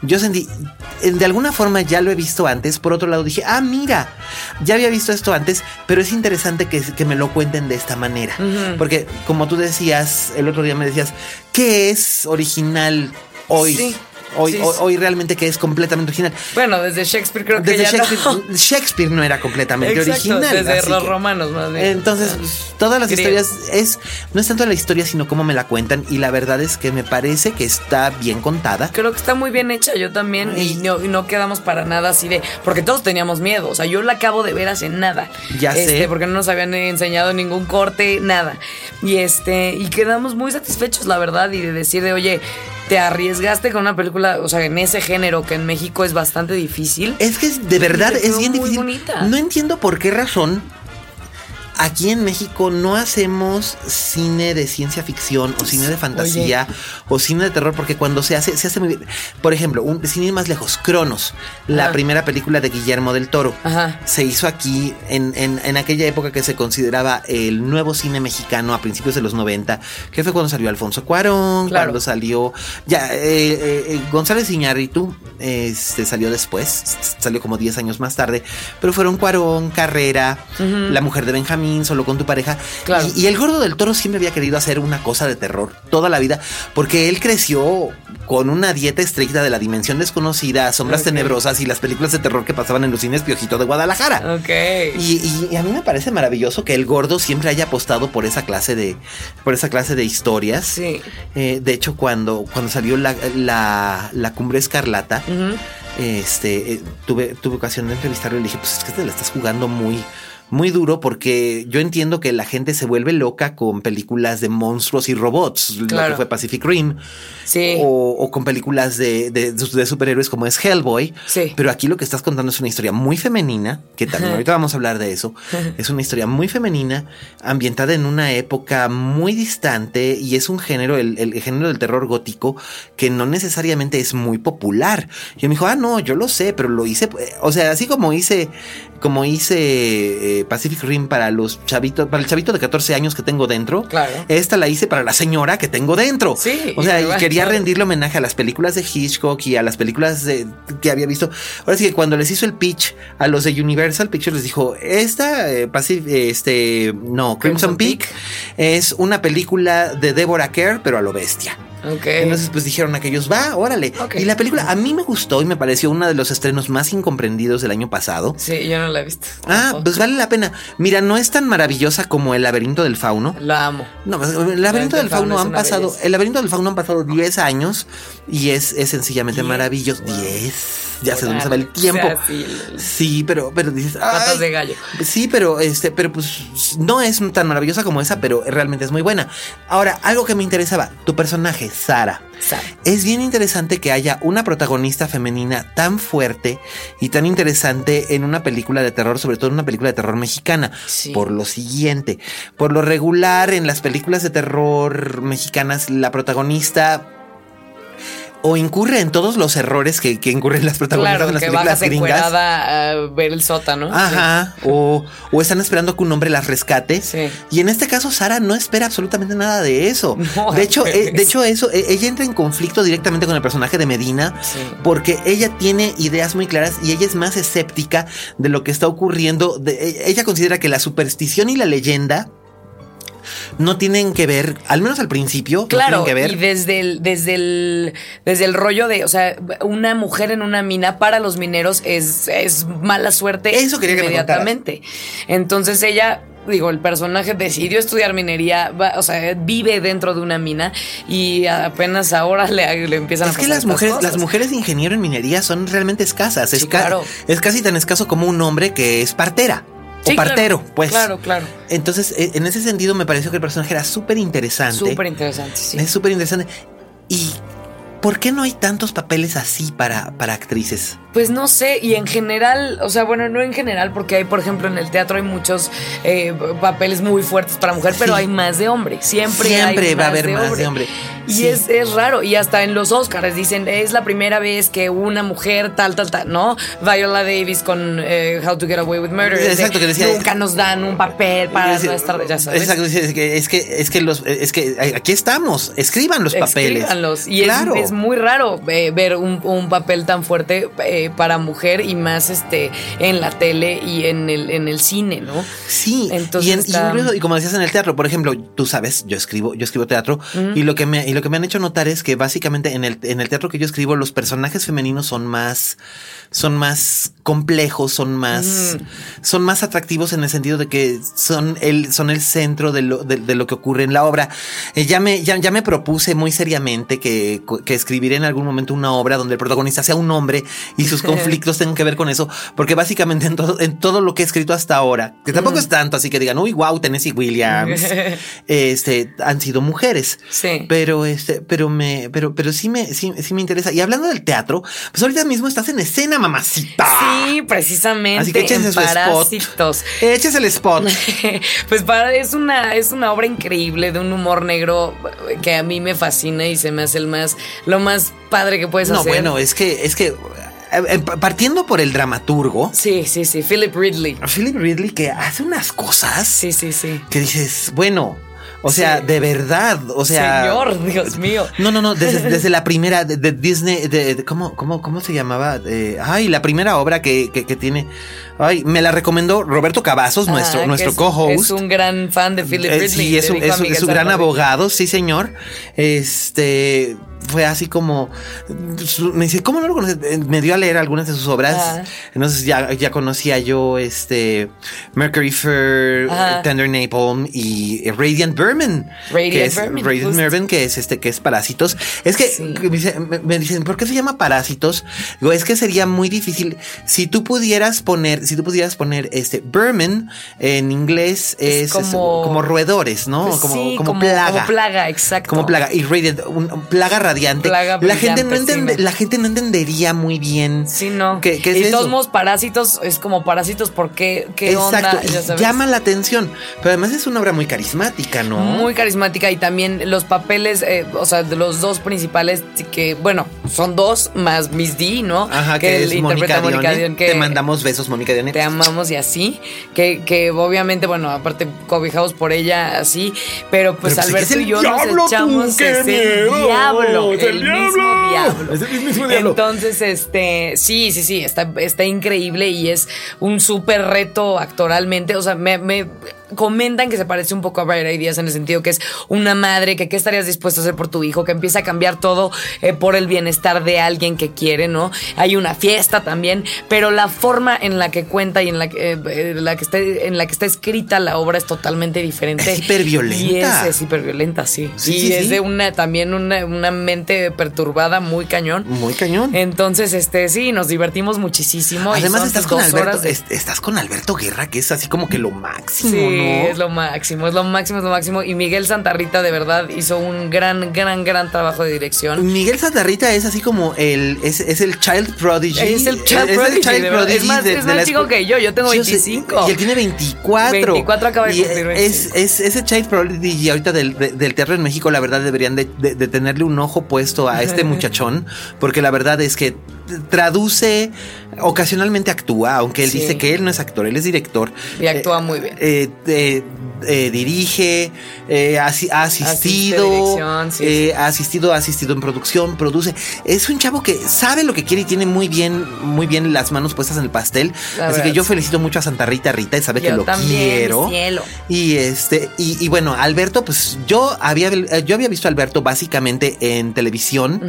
yo sentí, eh, de alguna forma ya lo he visto antes, por otro lado dije, ah, mira, ya había visto esto antes, pero es interesante que, que me lo cuenten de esta manera. Porque como tú decías, el otro día me decías, ¿qué es original hoy? Sí, Hoy, sí, hoy, sí. hoy realmente que es completamente original. Bueno, desde Shakespeare creo que Desde ya Shakespeare, no. Shakespeare no era completamente Exacto, original. desde los que- romanos más bien. entonces, pues, todas las historias es no es tanto la historia, sino cómo me la cuentan y la verdad es que me parece que está bien contada. Creo que está muy bien hecha, yo también, y no, no quedamos para nada así de, porque todos teníamos miedo, o sea, yo la acabo de ver hace nada. Ya este, sé. Porque no nos habían enseñado ningún corte, nada. Y este, y quedamos muy satisfechos, la verdad, y de decir de, oye, te arriesgaste con una película, o sea, en ese género que en México es bastante difícil. Es que de verdad es bien muy difícil. bonita. No entiendo por qué razón aquí en México no hacemos cine de ciencia ficción o cine de fantasía o cine de terror porque cuando se hace se hace muy bien. Por ejemplo, un cine más lejos, Cronos, la Ajá. primera película de Guillermo del Toro. Ajá. Se hizo aquí en, en- en aquella época que se consideraba el nuevo cine mexicano a principios de los 90, que fue cuando salió Alfonso Cuarón, Claro. cuando salió ya eh, eh, eh, González Iñárritu este salió después, salió como 10 años más tarde, pero fueron Cuarón, Carrera, La mujer de Benjamín, Solo con tu pareja. Claro. Y, y el gordo del toro siempre había querido hacer una cosa de terror toda la vida, porque él creció con una dieta estricta de la dimensión desconocida, sombras tenebrosas y las películas de terror que pasaban en los cines Piojito de Guadalajara. Ok. Y, y- y a mí me parece maravilloso que el gordo siempre haya apostado por esa clase de, por esa clase de historias. Sí. Eh, de hecho, cuando, cuando salió la, la, la cumbre escarlata, este, eh, tuve, tuve ocasión de entrevistarlo y le dije, pues es que te la estás jugando muy, muy duro porque yo entiendo que la gente se vuelve loca con películas de monstruos y robots, lo que fue Pacific Rim, Sí. o, o con películas de, de- de superhéroes como es Hellboy. Sí. Pero aquí lo que estás contando es una historia muy femenina, que también ahorita vamos a hablar de eso. Es una historia muy femenina, ambientada en una época muy distante y es un género, el, el género del terror gótico, que no necesariamente es muy popular. Y él me dijo, ah, no, yo lo sé, pero lo hice, o sea, así como hice, como hice eh, Pacific Rim para los chavitos, para el chavito de 14 años que tengo dentro. Claro. Esta la hice para la señora que tengo dentro. Sí, O sea, y bueno, quería claro. rendirle homenaje a las películas de Hitchcock y a las películas de- que había visto. Ahora sí que cuando les hizo el pitch a los de Universal Pictures les dijo, esta, eh, Pacific- este, no, Crimson, Crimson Peak, Peak. es una película de Deborah Kerr, pero a lo bestia. Entonces, pues dijeron aquellos, va, órale. Y la película a mí me gustó y me pareció uno de los estrenos más incomprendidos del año pasado. Sí, yo no la he visto. Ah, pues vale la pena. Mira, no es tan maravillosa como El laberinto del fauno. La amo. No, pues, el laberinto del fauno han pasado, belleza. el laberinto del fauno han pasado 10 años y es, es sencillamente Diez. maravilloso. Wow. 10. Ya sé dónde se va el O tiempo. sea, sí, pero, pero dices. Patas de gallo. Sí, pero este, pero pues no es tan maravillosa como esa, pero realmente es muy buena. Ahora, algo que me interesaba, tu personaje, Sara. Sara. Es bien interesante que haya una protagonista femenina tan fuerte y tan interesante en una película de terror, sobre todo en una película de terror mexicana. Sí. Por lo siguiente, por lo regular en las películas de terror mexicanas, la protagonista o incurre en todos los errores que, que incurren las protagonistas Claro, en las que películas gringas. a ver el sótano. Ajá, o, o están esperando que un hombre las rescate. Sí. Y en este caso, Sara no espera absolutamente nada de eso. No, de hecho, eh, de hecho, eso, eh, ella entra en conflicto directamente con el personaje de Medina, Sí. porque ella tiene ideas muy claras y ella es más escéptica de lo que está ocurriendo. De- e- ella considera que la superstición y la leyenda no tienen que ver, al menos al principio, no Claro, tienen que ver. y desde el, desde el desde el rollo de, o sea, una mujer en una mina para los mineros es, es mala suerte Eso quería que me inmediatamente. Entonces ella digo, el personaje decidió estudiar minería, va- o sea, vive dentro de una mina y apenas ahora le, le empiezan a Es que pasar las estas mujeres, cosas. las mujeres ingeniero en minería son realmente escasas. Es, Sí, ca- claro. es casi tan escaso como un hombre que es partera. Sí, o partero, claro, pues. Claro, claro. Entonces, eh, en ese sentido, me pareció que el personaje era súper interesante. Súper interesante, sí. Es súper interesante. ¿Y por qué no hay tantos papeles así para, para actrices? Pues no sé, y en general, o sea, bueno, no en general, porque hay, por ejemplo, en el teatro hay muchos eh, papeles muy fuertes para mujer, pero hay más de hombre. Siempre, Siempre hay va a haber más de hombre. Y Sí. es, es raro, y hasta en los Oscars dicen, es la primera vez que una mujer tal, tal, tal, ¿no? Viola Davis con eh, How to Get Away with Murder. Exacto, que decía- Nunca nos dan un papel para decir, nuestra, ya sabes. Exacto, es que, es que, es que los, es que aquí estamos, escriban los papeles. Escríbanlos. Y es- claro. es, muy raro eh, ver un, un papel tan fuerte eh, para mujer y más este en la tele y en el, en el cine, ¿no? Sí, Entonces y, en- está- incluso- y como decías en el teatro, por ejemplo, tú sabes, yo escribo, yo escribo teatro y lo que me y lo que me han hecho notar es que básicamente en el, en el teatro que yo escribo los personajes femeninos son más son más complejos, son más son más atractivos en el sentido de que son el son el centro de lo, de, de lo que ocurre en la obra. Eh, ya me ya, ya me propuse muy seriamente que, que escribiré en algún momento una obra donde el protagonista sea un hombre y sus conflictos tengan que ver con eso, porque básicamente en todo, en todo lo que he escrito hasta ahora, que tampoco es tanto, así que digan, uy, wow, Tennessee Williams, este, han sido mujeres. Sí. Pero este, pero me, pero, pero sí me, sí, sí me interesa. Y hablando del teatro, pues ahorita mismo estás en escena, mamacita. Sí, precisamente. Así que échense en su spot. Parásitos. Eches el spot. pues para, es una, es una obra increíble de un humor negro que a mí me fascina y se me hace el más, lo más padre que puedes No, hacer. bueno, es que, es que, partiendo por el dramaturgo, Sí, sí, sí. Philip Ridley. Philip Ridley, que hace unas cosas Sí, sí, sí. que dices, bueno, o sea, Sí. de verdad, o sea. Señor, Dios mío. No, no, no, desde, desde la primera de, de Disney, de, de- ¿cómo, cómo, ¿cómo se llamaba? Eh, ay, la primera obra que, que, que tiene. Ay, me la recomendó Roberto Cavazos, nuestro, Ah, nuestro es- co-host. Es un gran fan de Philip Eh, Ridley. sí, es un, es un- es Miguel un gran abogado, sí, señor. Este fue así como me dice, ¿cómo no lo conoces? Eh, Me dio a leer algunas de sus obras. Ajá. Entonces ya, ya conocía yo este Mercury Fur, Ajá. Tender Napalm y Radiant Vermin. Radiant que es, Vermin, Radiant. Vermin, que es este, que es Parásitos. Es que Sí. me, dice- me- me dicen, ¿por qué se llama Parásitos? Digo, es que sería muy difícil. Si tú pudieras poner, si tú pudieras poner este Vermin en inglés es, Es como- es como roedores, ¿no? Pues como, sí, como, como- plaga. como plaga, exacto. Como plaga. Y Radiant, un plaga radiante. Plaga la gente no brillante, sí, entende- no. la gente no entendería muy bien. Sí, no. ¿Qué, qué es y todos modos, parásitos es como parásitos porque qué Exacto, onda, y ya sabes. llama la atención. Pero además es una obra muy carismática, ¿no? Muy carismática y también los papeles, eh, o sea, de los dos principales, que bueno, son dos más Miss D, ¿no? Ajá, que, es le Mónica. Dione, que Te mandamos besos, Mónica Dione. te amamos y así, que, que obviamente, bueno, aparte cobijados por ella así, pero pues Pero, pues, Alberto y yo nos echamos ese miedo, diablo, es el, el mismo diablo, diablo. es el mismo diablo. Entonces, este, sí, sí, sí, está, está increíble y es un súper reto actoralmente, o sea, me, me comentan que se parece un poco a Bright Ideas en el sentido que es una madre que qué estarías dispuesto a hacer por tu hijo, que empieza a cambiar todo eh, por el bienestar de alguien que quiere, ¿no? Hay una fiesta también, pero la forma en la que cuenta y en la que, eh, eh, la que está, en la que está escrita la obra es totalmente diferente. Es hiperviolenta. Y es, es hiperviolenta, sí. Sí, y sí, es sí. de una, también una, una mente perturbada muy cañón. Muy cañón. Entonces, este, sí, nos divertimos muchísimo. Además estás con Alberto, estás con Alberto Guerra, que es así como que lo máximo, Sí, ¿no? es lo máximo, es lo máximo, es lo máximo. Y Miguel Santarrita de verdad hizo un gran, gran, gran trabajo de dirección. Miguel Santarrita es así como el es, es el child prodigy. Es el child es prodigy, child de verdad. prodigy Es más- es más la chico que yo, yo tengo Sí, o sea, 25. y él tiene 24. 24 acaba de cumplir Es, 25. es, ese child prodigy ahorita del, de- del teatro en México, la verdad deberían de, de- de tenerle un ojo puesto a este muchachón, porque la verdad es que traduce, ocasionalmente actúa, aunque él Sí. dice que él no es actor, él es director. Y actúa muy bien. eh, eh, eh, dirige, eh, ha, asi- ha asistido, sí, eh, ha asistido, ha asistido en producción, produce. Es un chavo que sabe lo que quiere y tiene muy bien, muy bien las manos puestas en el pastel. La Así que yo sí. felicito mucho a Santa Rita Rita y sabe que lo también, quiero. cielo. Y este, y, y bueno, Alberto, pues yo había, eh, yo había visto a Alberto básicamente en televisión.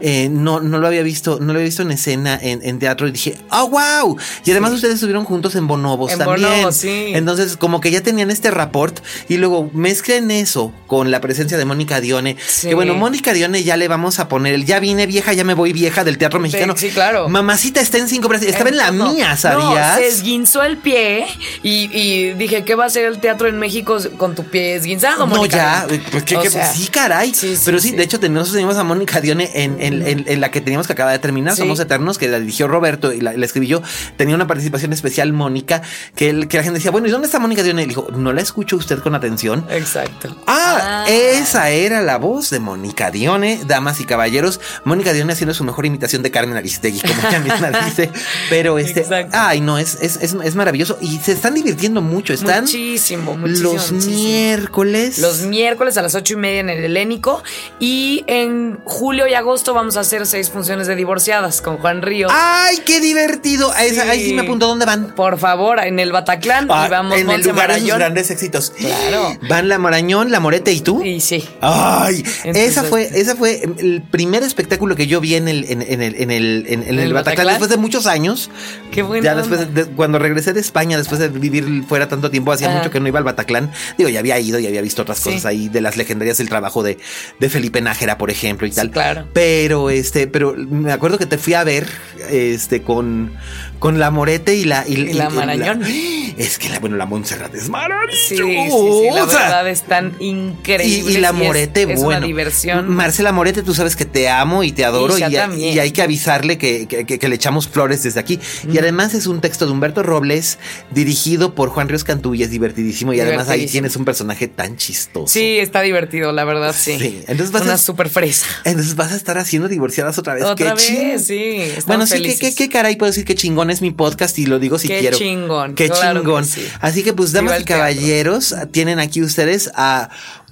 Eh, no, no lo había visto, no lo había visto en escena en, en teatro dije, ¡oh, wow! Y además ustedes estuvieron juntos en Bonobos En también. Bonobos, sí. Entonces, como que ya tenían este rapport y luego mezclen eso con la presencia de Mónica Dione. Sí. Que bueno, Mónica Dione ya le vamos a poner el ya vine vieja, ya me voy vieja del teatro mexicano. sí, claro. Mamacita está en cinco. Estaba en la No, mía, No, ¿sabías? se esguinzó el pie y, y dije, ¿qué va a hacer el teatro en México con tu pie esguinzado, No, Mónica? ya, eh, pues que- sea, sí, caray. sí, sí, Pero sí, de hecho, tenemos, teníamos a Mónica Dione en, en- en- en la que teníamos que acabar de terminar. Somos Eternos, que la dirigió Roberto y la, la escribí yo. Tenía una participación especial, Mónica, que, el- que la gente decía, bueno, ¿y dónde está Mónica Dione? Y dijo, no la escucho usted con atención. Exacto. Ah, esa era la voz de Mónica Dione, damas y caballeros. Mónica Dione haciendo su mejor imitación de Carmen Aristegui, como ella misma dice. Pero este, Exacto. ay, no, es, es, es, es maravilloso y se están divirtiendo mucho. Están Muchísimo, muchísimo, los muchísimo. miércoles. Los miércoles a las ocho y media en el Helénico. Y en julio y agosto vamos a hacer seis funciones de divorciadas con Juan Río. ¡Ay, qué divertido! Esa- Ahí sí me apunto. ¿Dónde van? Por favor, en el Bataclan Ah, y vamos en el lugar de sus Marañón. grandes éxitos. Claro. Van la Marañón, la Morete y tú. Y sí. Ay, Entonces- esa fue, esa fue el primer espectáculo que yo vi en el, en, en el, en el, en, en el Bataclan? después de muchos años. Qué buena Ya después, de- cuando regresé de España, después de vivir fuera tanto tiempo, hacía Ajá. mucho que no iba al Bataclan. Digo, ya había ido y había visto otras Sí. cosas ahí de las legendarias del trabajo de, de Felipe Nájera, por ejemplo, y tal. claro. Pero este, pero me acuerdo que te fui a ver este con, con la Morete y la Y la Marañón. es que la, bueno, la Montserrat es maravillosa. Sí, sí, sí, la verdad están increíbles. Y, y la es- Morete, es, bueno. una diversión. Marcela Morete, tú sabes que te amo y te adoro. Y Y, hay que avisarle que, que- que- que le echamos flores desde aquí. Y además es un texto de Humberto Robles, dirigido por Juan Ríos Cantú y es divertidísimo. Y además ahí tienes un personaje tan chistoso. Sí, está divertido, la verdad, sí. Sí, entonces vas Una a- super fresa. Entonces vas a estar haciendo divorciadas otra vez. Otra Qué vez, sí. Bueno, sí, que- que caray puedo decir que chingón es mi podcast y lo digo si Qué quiero. chingón, Qué claro que chingón. sí. Así que pues, damas y teatro. caballeros, tienen aquí ustedes a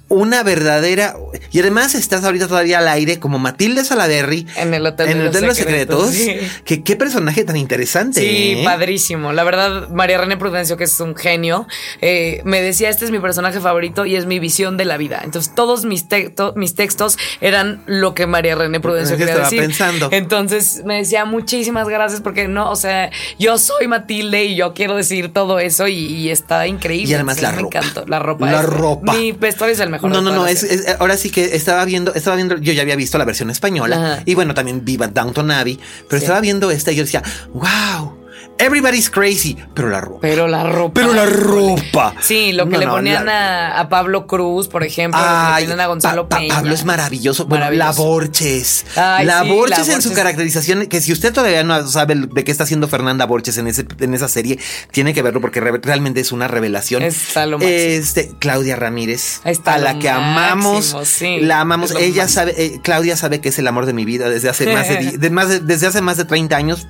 una verdadera. Y además estás ahorita todavía al aire como Matilde Salaberry. En el Hotel en de el los Hotel de los Secretos. Secretos, sí. Que qué personaje tan interesante. Sí, ¿eh? padrísimo. La verdad, María René Prudencio, que es un genio, eh, me decía, este es mi personaje favorito y es mi visión de la vida. Entonces, todos mis, texto- mis textos eran lo que María René Prudencio ¿Qué quería estaba decir. pensando? Entonces, me decía, muchísimas gracias porque no, o sea, yo soy Matilde y yo quiero decir todo eso y, y está increíble. Y además O sea, la me ropa. encantó. La ropa. La es- ropa. Mi vestuario es el mejor. No, no, no, es, es- ahora sí que estaba viendo, estaba viendo, yo ya había visto la versión española Ajá. y bueno, también viva Downton Abbey, pero Sí. estaba viendo esta y yo decía, wow, everybody's crazy, pero la ropa. Pero la ropa. Pero la ropa. Sí, lo que No, le no, ponían la- a, a Pablo Cruz, por ejemplo, lo que le Ay, a Gonzalo Pa- Pa- Peña. Pablo es maravilloso. Bueno, la Maravilloso. Borches. Ay, la sí, Borches la en su caracterización, que si usted todavía no sabe de qué está haciendo Fernanda Borches en, ese, en esa serie, tiene que verlo porque re- realmente es una revelación. Está lo máximo. Este, Claudia Ramírez, Está a la que amamos. sí, la amamos. Ella máximo. sabe, eh, Claudia sabe que es el amor de mi vida desde hace más de, de más de- desde hace más de 30 años.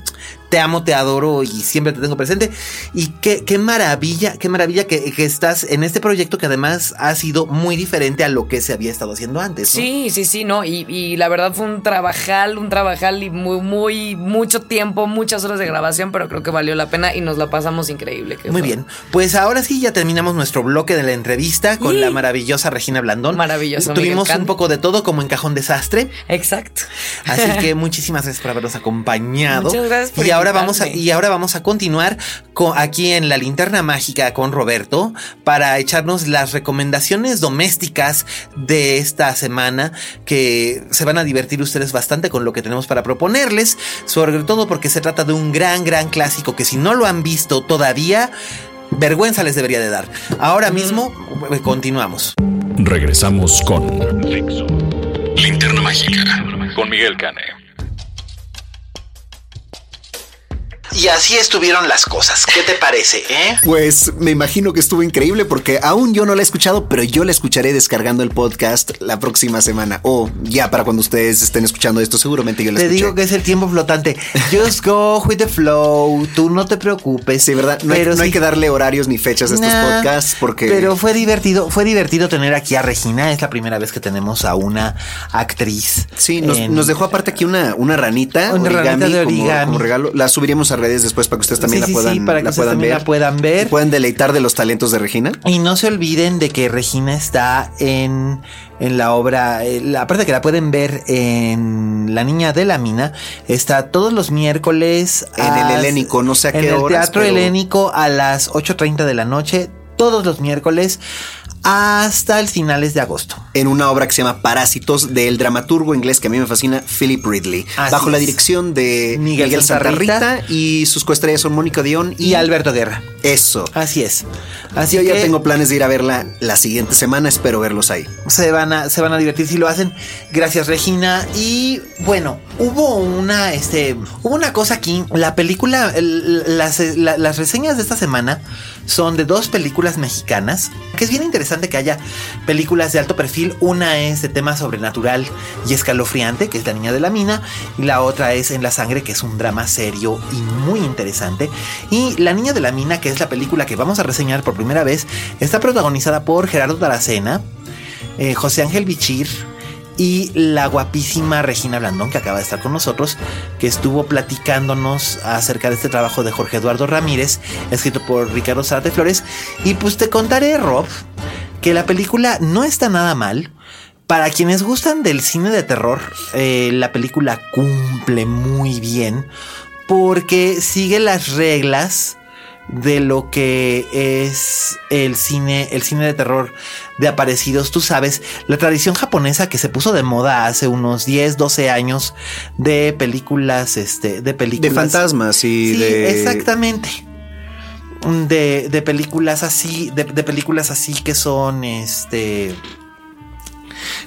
Te amo, te adoro y siempre te tengo presente. Y qué, qué maravilla, qué maravilla que, que estás en este proyecto que además ha sido muy diferente a lo que se había estado haciendo antes. ¿no? Sí, sí, sí, no. Y, y la verdad fue un trabajal, un trabajal y muy, muy, mucho tiempo, muchas horas de grabación, pero creo que valió la pena y nos la pasamos increíble. Muy fue- bien, pues ahora sí ya terminamos nuestro bloque de la entrevista con la maravillosa Regina Blandón. Maravilloso, Tuvimos un poco de todo como en Cajón Desastre. Exacto. Así que muchísimas gracias por habernos acompañado. Muchas gracias por ahora vamos a y ahora vamos a continuar con, aquí en la linterna mágica con Roberto para echarnos las recomendaciones domésticas de esta semana que se van a divertir ustedes bastante con lo que tenemos para proponerles, sobre todo porque se trata de un gran gran clásico que si no lo han visto todavía vergüenza les debería de dar. Ahora mismo eh, continuamos. Regresamos con Linterna Mágica con Miguel Cane. Y así estuvieron las cosas. ¿Qué te parece, eh? Pues me imagino que estuvo increíble porque aún yo no la he escuchado, pero yo la escucharé descargando el podcast la próxima semana. O ya para cuando ustedes estén escuchando esto, seguramente yo la Te escuché. digo que es el tiempo flotante. Just go with the flow. Tú no te preocupes. Sí, ¿verdad? No, hay, que darle horarios ni fechas a estos Nah, podcasts porque... Pero fue divertido, fue divertido tener aquí a Regina. Es la primera vez que tenemos a una actriz. Sí, nos, en- nos dejó aparte aquí una, una ranita, Una ranita de como- origami. Como, regalo. La subiremos a nuestras redes después para que ustedes también Sí, la puedan, sí, para que la ustedes puedan también ver. la puedan ver. Y puedan deleitar de los talentos de Regina. Y no se olviden de que Regina está en, en la obra, eh, la- aparte de que la pueden ver en La Niña de la Mina, está todos los miércoles En el Helénico, no sé a en qué el horas, Teatro pero- Helénico a las 8.30 de la noche, todos los miércoles hasta el finales de agosto. En una obra que se llama Parásitos del dramaturgo inglés que a mí me fascina, Philip Ridley. Así bajo la dirección de Miguel Miguel, Santa Rita y sus coestrellas son Mónica Dion y, Y Alberto Guerra. Eso. Así es. Así Yo ya tengo planes de ir a verla la siguiente semana, espero verlos ahí. se van a se van a divertir si lo hacen. Gracias Regina y bueno, hubo una este hubo una cosa aquí, la película el- las, la- las reseñas de esta semana son de dos películas mexicanas, que es bien interesante que haya películas de alto perfil, una es de tema sobrenatural y escalofriante, que es La niña de la mina, y la otra es En la sangre, que es un drama serio y muy interesante. Y La niña de la mina, que es la película que vamos a reseñar por primera vez, está protagonizada por Gerardo Taracena, eh, José Ángel Bichir y la guapísima Regina Blandón, que acaba de estar con nosotros, que estuvo platicándonos acerca de este trabajo de Jorge Eduardo Ramírez, escrito por Ricardo Zárate Flores. Y pues te contaré, Rob, que la película no está nada mal. Para quienes gustan del cine de terror, eh, la película cumple muy bien porque sigue las reglas de lo que es el cine, el cine de terror de aparecidos. Tú sabes, la tradición japonesa que se puso de moda hace unos 10, 12 años de películas, este, de De películas. fantasmas y Sí, de. exactamente. De, de películas así, de, de películas así que son, este,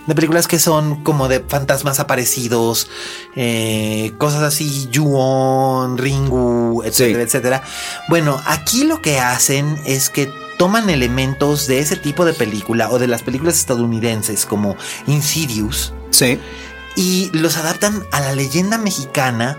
de películas que son como de fantasmas aparecidos, eh, cosas así, Yuon, Ringu, etcétera, Sí. etcétera. Bueno, aquí lo que hacen es que toman elementos de ese tipo de película o de las películas estadounidenses como Insidious Sí. y los adaptan a la leyenda mexicana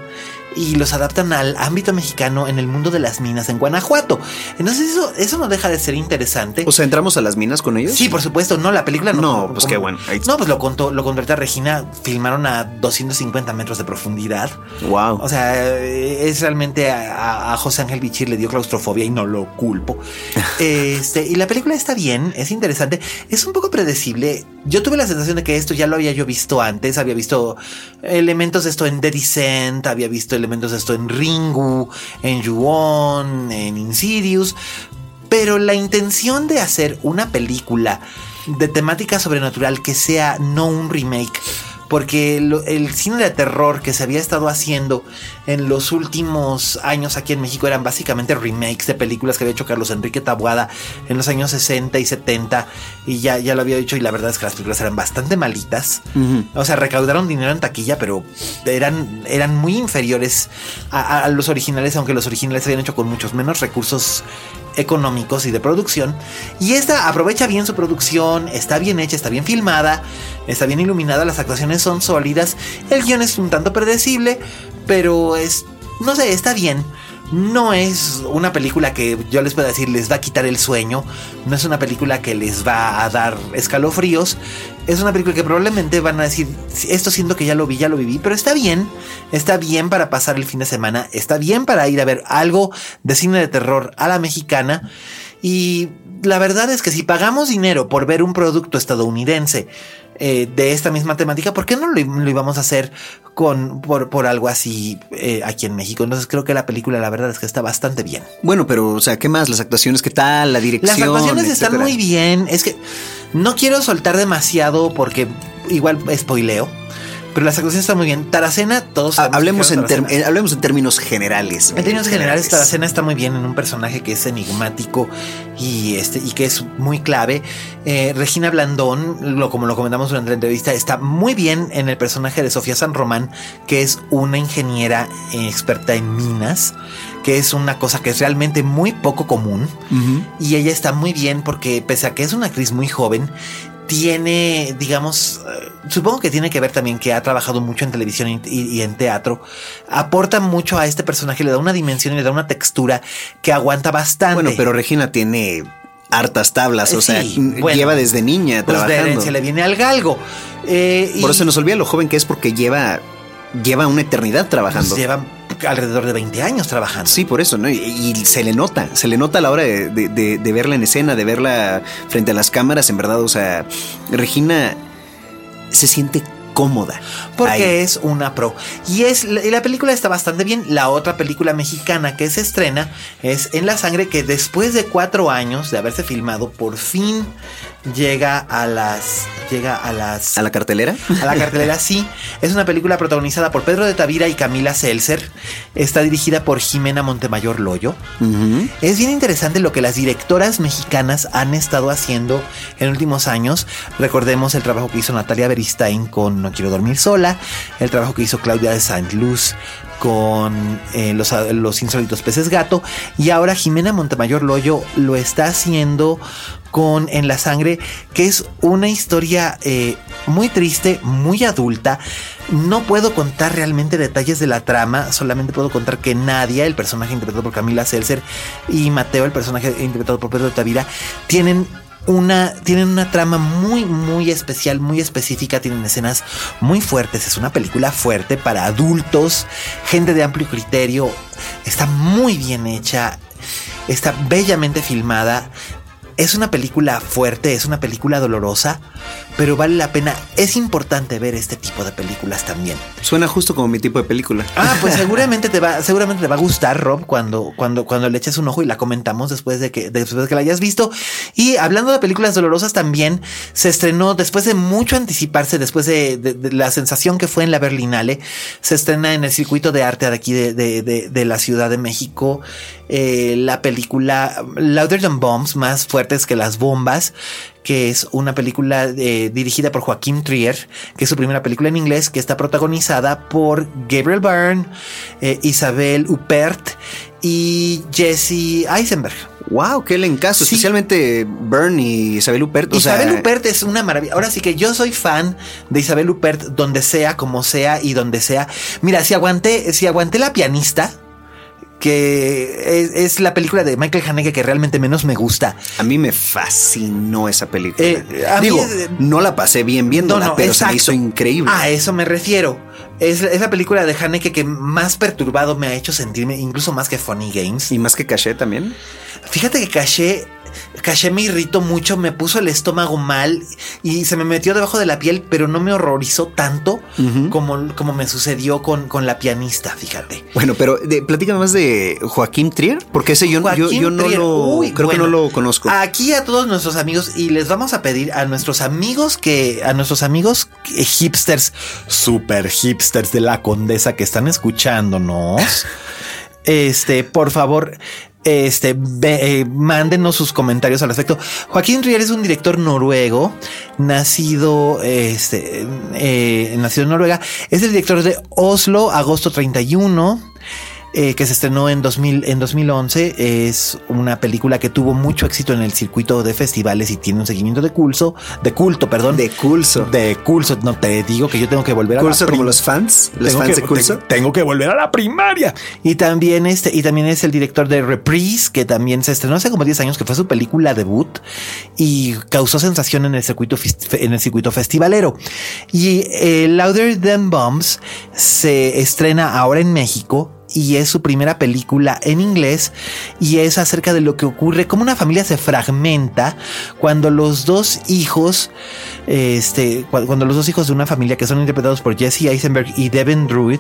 y los adaptan al ámbito mexicano en el mundo de las minas en Guanajuato. Entonces eso, eso no deja de ser interesante. O sea, entramos a las minas con ellos. Sí, por supuesto, no, la película no. No, pues qué bueno. Ahí- No, pues lo contó, lo contó Regina, filmaron a 250 metros de profundidad. Wow. O sea, es realmente a, a José Ángel Bichir le dio claustrofobia y no lo culpo. este, y la película está bien, es interesante, es un poco predecible. Yo tuve la sensación de que esto ya lo había yo visto antes, había visto elementos de esto en The Descent, había visto elementos de esto en Ringu, en Yuon, en Insidious, pero la intención de hacer una película de temática sobrenatural que sea no un remake, porque lo- el cine de terror que se había estado haciendo en los últimos años aquí en México eran básicamente remakes de películas que había hecho Carlos Enrique Tabuada en los años 60 y 70 y ya, ya lo había dicho y la verdad es que las películas eran bastante malitas. O sea, recaudaron dinero en taquilla, pero eran, eran muy inferiores a, a- a los originales, aunque los originales se habían hecho con muchos menos recursos económicos y de producción. Y esta aprovecha bien su producción, está bien hecha, está bien filmada, está bien iluminada, las actuaciones son sólidas, el guion es un tanto predecible, pero es, no sé, está bien. No es una película que yo les pueda decir les va a quitar el sueño, no es una película que les va a dar escalofríos, es una película que probablemente van a decir, esto siento que ya lo vi, ya lo viví, pero está bien, está bien para pasar el fin de semana, está bien para ir a ver algo de cine de terror a la mexicana y la verdad es que si pagamos dinero por ver un producto estadounidense eh, de esta misma temática, ¿por qué no lo, lo íbamos a hacer con, por, por algo así eh, aquí en México? Entonces creo que la película la verdad es que está bastante bien. Bueno, pero, o sea, ¿qué más? Las actuaciones, ¿qué tal? La dirección. Las actuaciones están muy bien. Es que no quiero soltar demasiado porque igual spoileo. Pero las actuaciones están muy bien. Taracena, todos que hablemos, en eh, hablemos en términos generales. en términos generales, Taracena está muy bien en un personaje que es enigmático y este y que es muy clave. Eh, Regina Blandón, lo, como lo comentamos durante la entrevista, está muy bien en el personaje de Sofía San Román, que es una ingeniera eh, experta en minas, que es una cosa que es realmente muy poco común. Y ella está muy bien porque pese a que es una actriz muy joven, tiene, digamos, eh, supongo que tiene que ver también que ha trabajado mucho en televisión y, y en teatro, aporta mucho a este personaje, le da una dimensión y le da una textura que aguanta bastante. Bueno, pero Regina tiene hartas tablas, o Eh, sea, bueno, lleva desde niña pues de trabajando. herencia le viene al galgo. Eh, y Por eso se nos olvida lo joven que es porque lleva, lleva una eternidad trabajando. pues lleva alrededor de 20 años trabajando. Sí, por eso, ¿no? Y, y se le nota, se le nota a la hora de, de- de- de verla en escena, de verla frente a las cámaras, en verdad, o sea, Regina se siente cómoda. Porque Ahí. es una pro. Y es y la película está bastante bien. La otra película mexicana que se estrena es En la Sangre, que después de cuatro años de haberse filmado, por fin llega a las. Llega a las. ¿A la cartelera? a la cartelera, sí. Es una película protagonizada por Pedro de Tavira y Camila Seltzer. Está dirigida por Jimena Montemayor Loyo. Es bien interesante lo que las directoras mexicanas han estado haciendo en últimos años. Recordemos el trabajo que hizo Natalia Beristain con No Quiero Dormir Sola, el trabajo que hizo Claudia de Saint Luz con eh, los, los insólitos peces gato y ahora Jimena Montemayor Loyo lo está haciendo con En la Sangre, que es una historia eh, muy triste, muy adulta. No puedo contar realmente detalles de la trama, solamente puedo contar que Nadia, el personaje interpretado por Camila Seltzer, y Mateo, el personaje interpretado por Pedro Tavira, tienen una, tienen una trama muy, muy especial, muy específica, tienen escenas muy fuertes, es una película fuerte para adultos, gente de amplio criterio, está muy bien hecha, está bellamente filmada. Es una película fuerte, es una película dolorosa, pero vale la pena. Es importante ver este tipo de películas también. Suena justo como mi tipo de película. Ah, pues seguramente te va, seguramente te va a gustar, Rob, cuando, cuando, cuando le eches un ojo y la comentamos después de que, después de que la hayas visto. Y hablando de películas dolorosas también, se estrenó después de mucho anticiparse, después de, de- de la sensación que fue en la Berlinale, se estrena en el circuito de arte de aquí de, de- de- de la Ciudad de México, eh, la película Louder Than Bombs, más fuertes que las bombas, que es una película eh, dirigida por Joaquín Trier, que es su primera película en inglés, que está protagonizada por Gabriel Byrne, eh, Isabel Huppert y Jesse Eisenberg. Wow, qué elencazo, Sí. especialmente Byrne y Isabel Huppert. o Isabel sea, Huppert es una maravilla. Ahora sí que yo soy fan de Isabel Huppert donde sea, como sea y donde sea. Mira, si aguanté, si aguanté la pianista, que es, es la película de Michael Haneke que realmente menos me gusta. A mí me fascinó esa película. Eh, mí Digo, es- no la pasé bien viéndola, pero se me exacto. hizo increíble. A eso me refiero. Es, es la película de Haneke que más perturbado me ha hecho sentirme, incluso más que Funny Games. Y más que caché también. Fíjate que Caché, Caché me irritó mucho, me puso el estómago mal y se me metió debajo de la piel, pero no me horrorizó tanto como, como me sucedió con, con la pianista, fíjate. Bueno, pero de, platícame más de Joaquín Trier, porque ese yo, yo, yo no Trier. lo Uy, creo bueno, que no lo conozco. Aquí a todos nuestros amigos y les vamos a pedir a nuestros amigos que a nuestros amigos eh, hipsters, super hipsters de la Condesa que están escuchándonos, este, por favor, este, eh, mándenos sus comentarios al respecto. Joaquín Rier es un director noruego, nacido, este, eh, nacido en Noruega. Es el director de Oslo, agosto 31. Eh, que se estrenó en, 2000, en 2011. Es una película que tuvo mucho éxito en el circuito de festivales y tiene un seguimiento de culto, de culto, perdón. De culto. De culto. No te digo que yo tengo que volver a Curso la como los fans, los tengo fans que, de curso. tengo- tengo que volver a la primaria. Y también este, y también es el director de Reprise, que también se estrenó hace como 10 años, que fue su película debut y causó sensación en el circuito, en el circuito festivalero. Y eh, Louder Than Bombs se estrena ahora en México y es su primera película en inglés y es acerca de lo que ocurre, cómo una familia se fragmenta cuando los dos hijos, este, cu- cuando los dos hijos de una familia que son interpretados por Jesse Eisenberg y Devin Druid,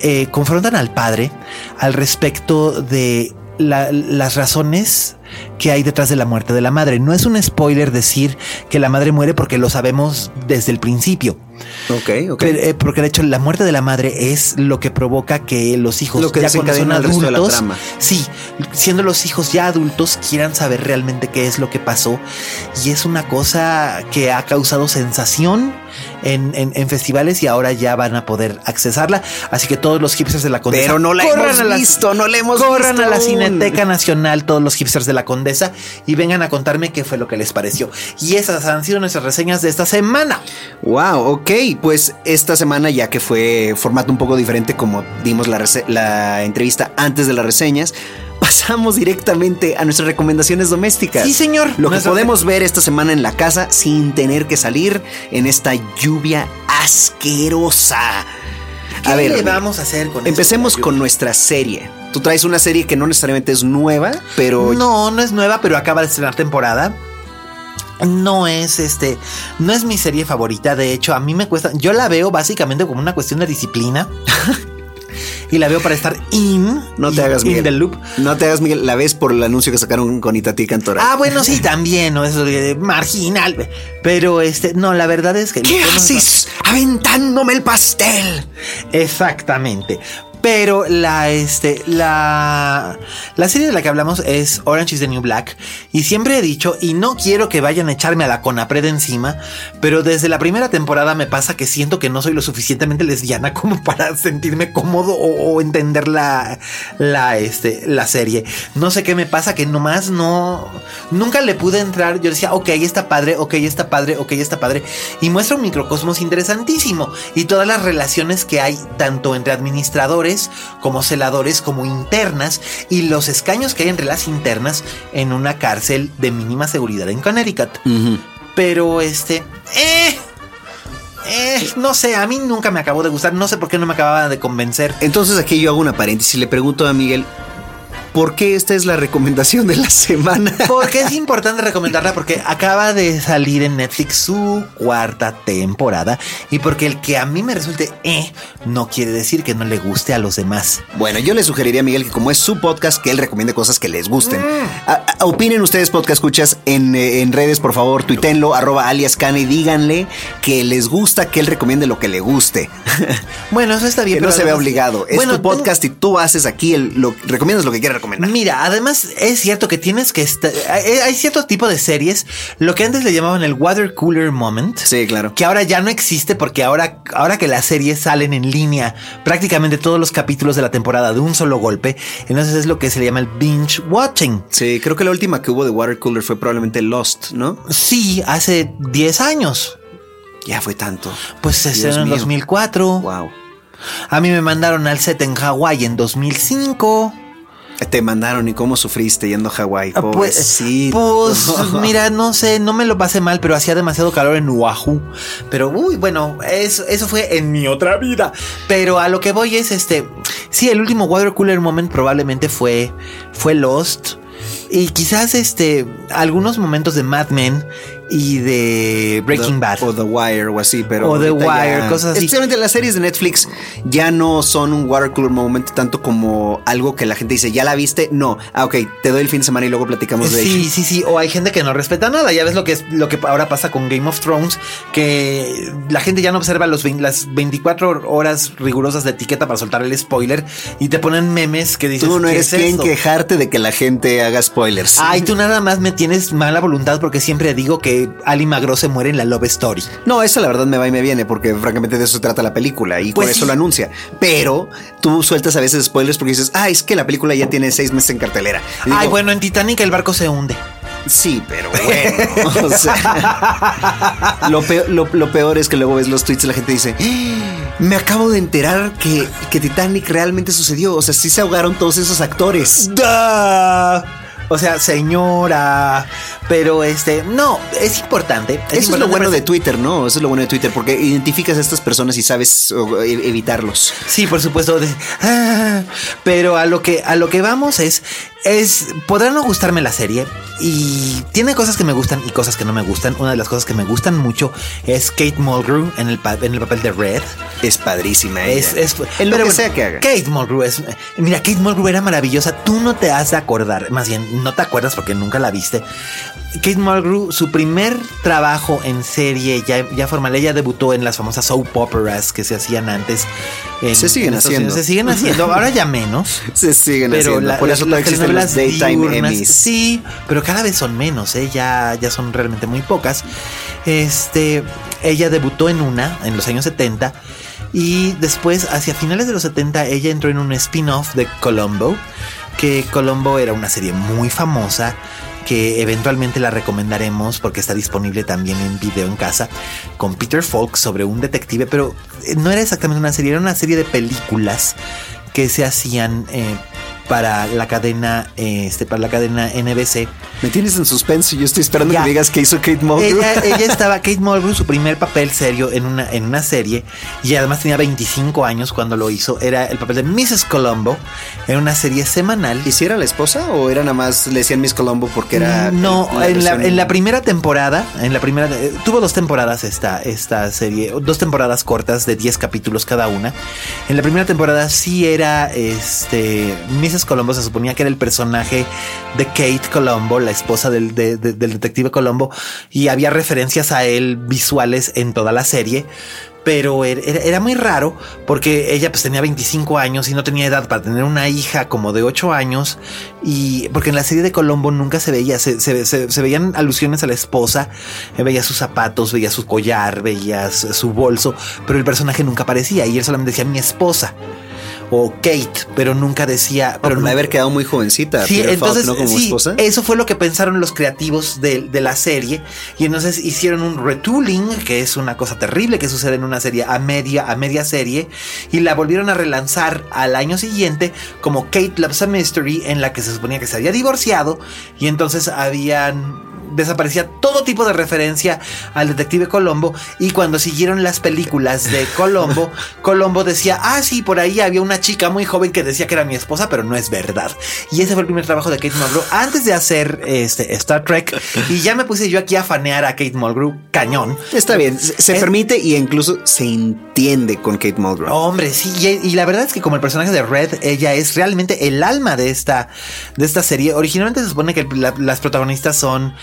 eh, confrontan al padre al respecto de la- las razones que hay detrás de la muerte de la madre. No es un spoiler decir que la madre muere porque lo sabemos desde el principio. Ok, ok. Pero, eh, porque de hecho la muerte de la madre es lo que provoca que los hijos Lo que ya cuando son la adultos, trama. sí, siendo los hijos ya adultos quieran saber realmente qué es lo que pasó y es una cosa que ha causado sensación en, en- en festivales y ahora ya van a poder accesarla, así que todos los hipsters de la Condesa Pero no la corran hemos a la- visto, no la hemos corran visto a la. Cineteca Nacional todos los hipsters de la Condesa y vengan a contarme qué fue lo que les pareció y esas han sido nuestras reseñas de esta semana. Wow, ok, pues esta semana ya que fue formato un poco diferente como dimos la, la entrevista antes de las reseñas, pasamos directamente a nuestras recomendaciones domésticas. Sí, señor. Lo que podemos ver esta semana en la casa sin tener que salir en esta lluvia asquerosa. ¿Qué A ver, le vamos a hacer con Empecemos con nuestra serie. Tú traes una serie que no necesariamente es nueva, pero No, no es nueva, pero acaba de estrenar temporada. No es este, no es mi serie favorita. De hecho, a mí me cuesta. Yo la veo básicamente como una cuestión de disciplina. y la veo para estar in. no te in- hagas in Miguel. the loop. No te hagas Miguel. La ves por el anuncio que sacaron con Itatí Cantora. Ah, bueno, sí, también, ¿no? Eso de marginal. Pero este, no, la verdad es que. ¿Qué ¿cómo se- haces aventándome el pastel? Exactamente. Pero la, este, la, la serie de la que hablamos es Orange is the New Black. Y siempre he dicho, y no quiero que vayan a echarme a la Conapred encima, pero desde la primera temporada me pasa que siento que no soy lo suficientemente lesbiana como para sentirme cómodo o, entender la, la, este, la serie. No sé qué me pasa, que nomás no, nunca le pude entrar. Yo decía, ok, está padre, ok, está padre, ok, está padre. Y muestra un microcosmos interesantísimo. Y todas las relaciones que hay, tanto entre administradores como celadores, como internas, y los escaños que hay entre las internas en una cárcel de mínima seguridad en Connecticut. Pero este, eh, eh, no sé, a mí nunca me acabó de gustar. No sé por qué no me acababa de convencer. Entonces aquí yo hago una paréntesis y le pregunto a Miguel, ¿por qué esta es la recomendación de la semana? Porque es importante recomendarla porque acaba de salir en Netflix su cuarta temporada y porque el que a mí me resulte eh no quiere decir que no le guste a los demás. Bueno, yo le sugeriría a Miguel que como es su podcast, que él recomiende cosas que les gusten. A- a- opinen ustedes, podcast escuchas, en, eh, en redes, por favor, tuitenlo, arroba alias Cane, y díganle que les gusta, que él recomiende lo que le guste. Bueno, eso está bien. que no pero se vea obligado. Es Bueno, tu podcast y tú haces aquí, el, lo, recomiendas lo que quieras recomendar. Mira, además es cierto que tienes que estar. Hay, hay cierto tipo de series, lo que antes le llamaban el water cooler moment. Sí, claro. Que ahora ya no existe porque ahora, ahora que las series salen en línea, prácticamente todos los capítulos de la temporada de un solo golpe, entonces es lo que se le llama el binge watching. Sí, creo que la última que hubo de Water Cooler fue probablemente Lost, ¿no? Sí, hace 10 años. Ya fue tanto. Pues se estrenó en mío. 2004. Wow. A mí me mandaron al set en Hawái en 2005. Te mandaron y cómo sufriste yendo a Hawái. Ah, Pues, Pobrecito. pues, mira, no sé, no me lo pasé mal, pero hacía demasiado calor en Oahu. Pero, uy, bueno, eso, eso fue en mi otra vida. Pero a lo que voy es este. Sí, el último water cooler moment probablemente fue, fue Lost. Y quizás este. algunos momentos de Mad Men y de Breaking The- Bad. O The Wire o así, pero. O The Wire, cosas así. Especialmente las series de Netflix ya no son un water cooler moment tanto como algo que la gente dice, ¿ya la viste? No. Ah, ok, te doy el fin de semana y luego platicamos de Sí, ello. sí, sí. O hay gente que no respeta nada. Ya ves lo que es lo que ahora pasa con Game of Thrones, que la gente ya no observa los las 24 horas rigurosas de etiqueta para soltar el spoiler y te ponen memes que dices. Tú no "¿Qué eres es quien esto?". quejarte de que la gente haga spoilers. Ay, tú nada más me tienes mala voluntad porque siempre digo que Ali Magro se muere en la Love Story. No, eso la verdad me va y me viene, porque francamente de eso se trata la película y Pues por eso sí. lo anuncia. Pero tú sueltas a veces spoilers porque dices, ah, es que la película ya tiene seis meses en cartelera. Y Ay, digo, bueno, en Titanic el barco se hunde. Sí, pero bueno. o sea, lo, peor, lo- lo peor es que luego ves los tweets y la gente dice: "Ah, Me acabo de enterar que, que Titanic realmente sucedió. O sea, sí se ahogaron todos esos actores. ¡Da! O sea, señora. Pero este, no, es importante. Eso es lo bueno de Twitter, ¿no? Eso es lo bueno de Twitter, porque identificas a estas personas y sabes e- evitarlos. Sí, por supuesto. de- ah, pero a lo que a lo que vamos es es podrá no gustarme la serie y tiene cosas que me gustan y cosas que no me gustan. Una de las cosas que me gustan mucho es Kate Mulgrew en el pa- en el papel de Red. Es padrísima ella. Es, es- en lo que bueno, sea que haga. Kate Mulgrew es. Mira, Kate Mulgrew era maravillosa. Tú no te has de acordar. Más bien, no te acuerdas porque nunca la viste. Kate Mulgrew, su primer trabajo en serie ya, ya formal, ella debutó en las famosas soap operas que se hacían antes. en- Se siguen en haciendo. Unidos. Se siguen haciendo. Ahora ya menos. Se siguen Pero haciendo. la- Por las- eso no existen los Daytime diurnas, Emmys. Sí, pero cada vez son menos, ¿eh? ya, ya son realmente muy pocas. Este, ella debutó en una en los años 70 y después, hacia finales de los 70, ella entró en un spin-off de Colombo, que Colombo era una serie muy famosa que eventualmente la recomendaremos porque está disponible también en video en casa con Peter Falk sobre un detective, pero eh, no era exactamente una serie, era una serie de películas que se hacían eh, para la cadena, este, para la cadena NBC Me tienes en suspenso y yo estoy esperando Ya. que digas que hizo Kate Mulgrew. Ella, ella estaba, Kate Mulgrew, su primer papel serio en una, en una serie, y además tenía 25 años cuando lo hizo. Era el papel de Mrs. Colombo en una serie semanal. ¿Y si era la esposa o era nada más le decían Miss Colombo porque era No, la en, la, en la primera temporada, en la primera eh, tuvo dos temporadas esta, esta serie, dos temporadas cortas de 10 capítulos cada una. En la primera temporada sí era este Mrs. Colombo se suponía que era el personaje de Kate Colombo, la esposa del, de- de- del detective Colombo, y había referencias a él visuales en toda la serie. Pero era, era- era muy raro porque ella pues tenía 25 años y no tenía edad para tener una hija como de 8 años. Y porque en la serie de Colombo nunca se veía, se, veían alusiones a la esposa, veía sus zapatos, veía su collar, veía su bolso, pero el personaje nunca aparecía y él solamente decía mi esposa o Kate, pero nunca decía... Pero Pero no haber quedado muy jovencita. Sí, entonces ¿no? Como sí, esposa. eso fue lo que pensaron los creativos de, de la serie y entonces hicieron un retooling que es una cosa terrible que sucede en una serie a media a media serie y la volvieron a relanzar al año siguiente como Kate Loves a Mystery en la que se suponía que se había divorciado y entonces habían desaparecía todo tipo de referencia al detective Colombo y cuando siguieron las películas de Colombo, Colombo decía, ah, sí, por ahí había una chica muy joven que decía que era mi esposa, pero no es verdad. Y ese fue el primer trabajo de Kate Mulgrew antes de hacer este Star Trek y ya me puse yo aquí a fanear a Kate Mulgrew cañón. Está bien, se, Es- permite y incluso se entiende con Kate Mulgrew. Hombre, sí, y, y la verdad es que como el personaje de Red, ella es realmente el alma de esta, de esta serie. Originalmente se supone que la- las protagonistas son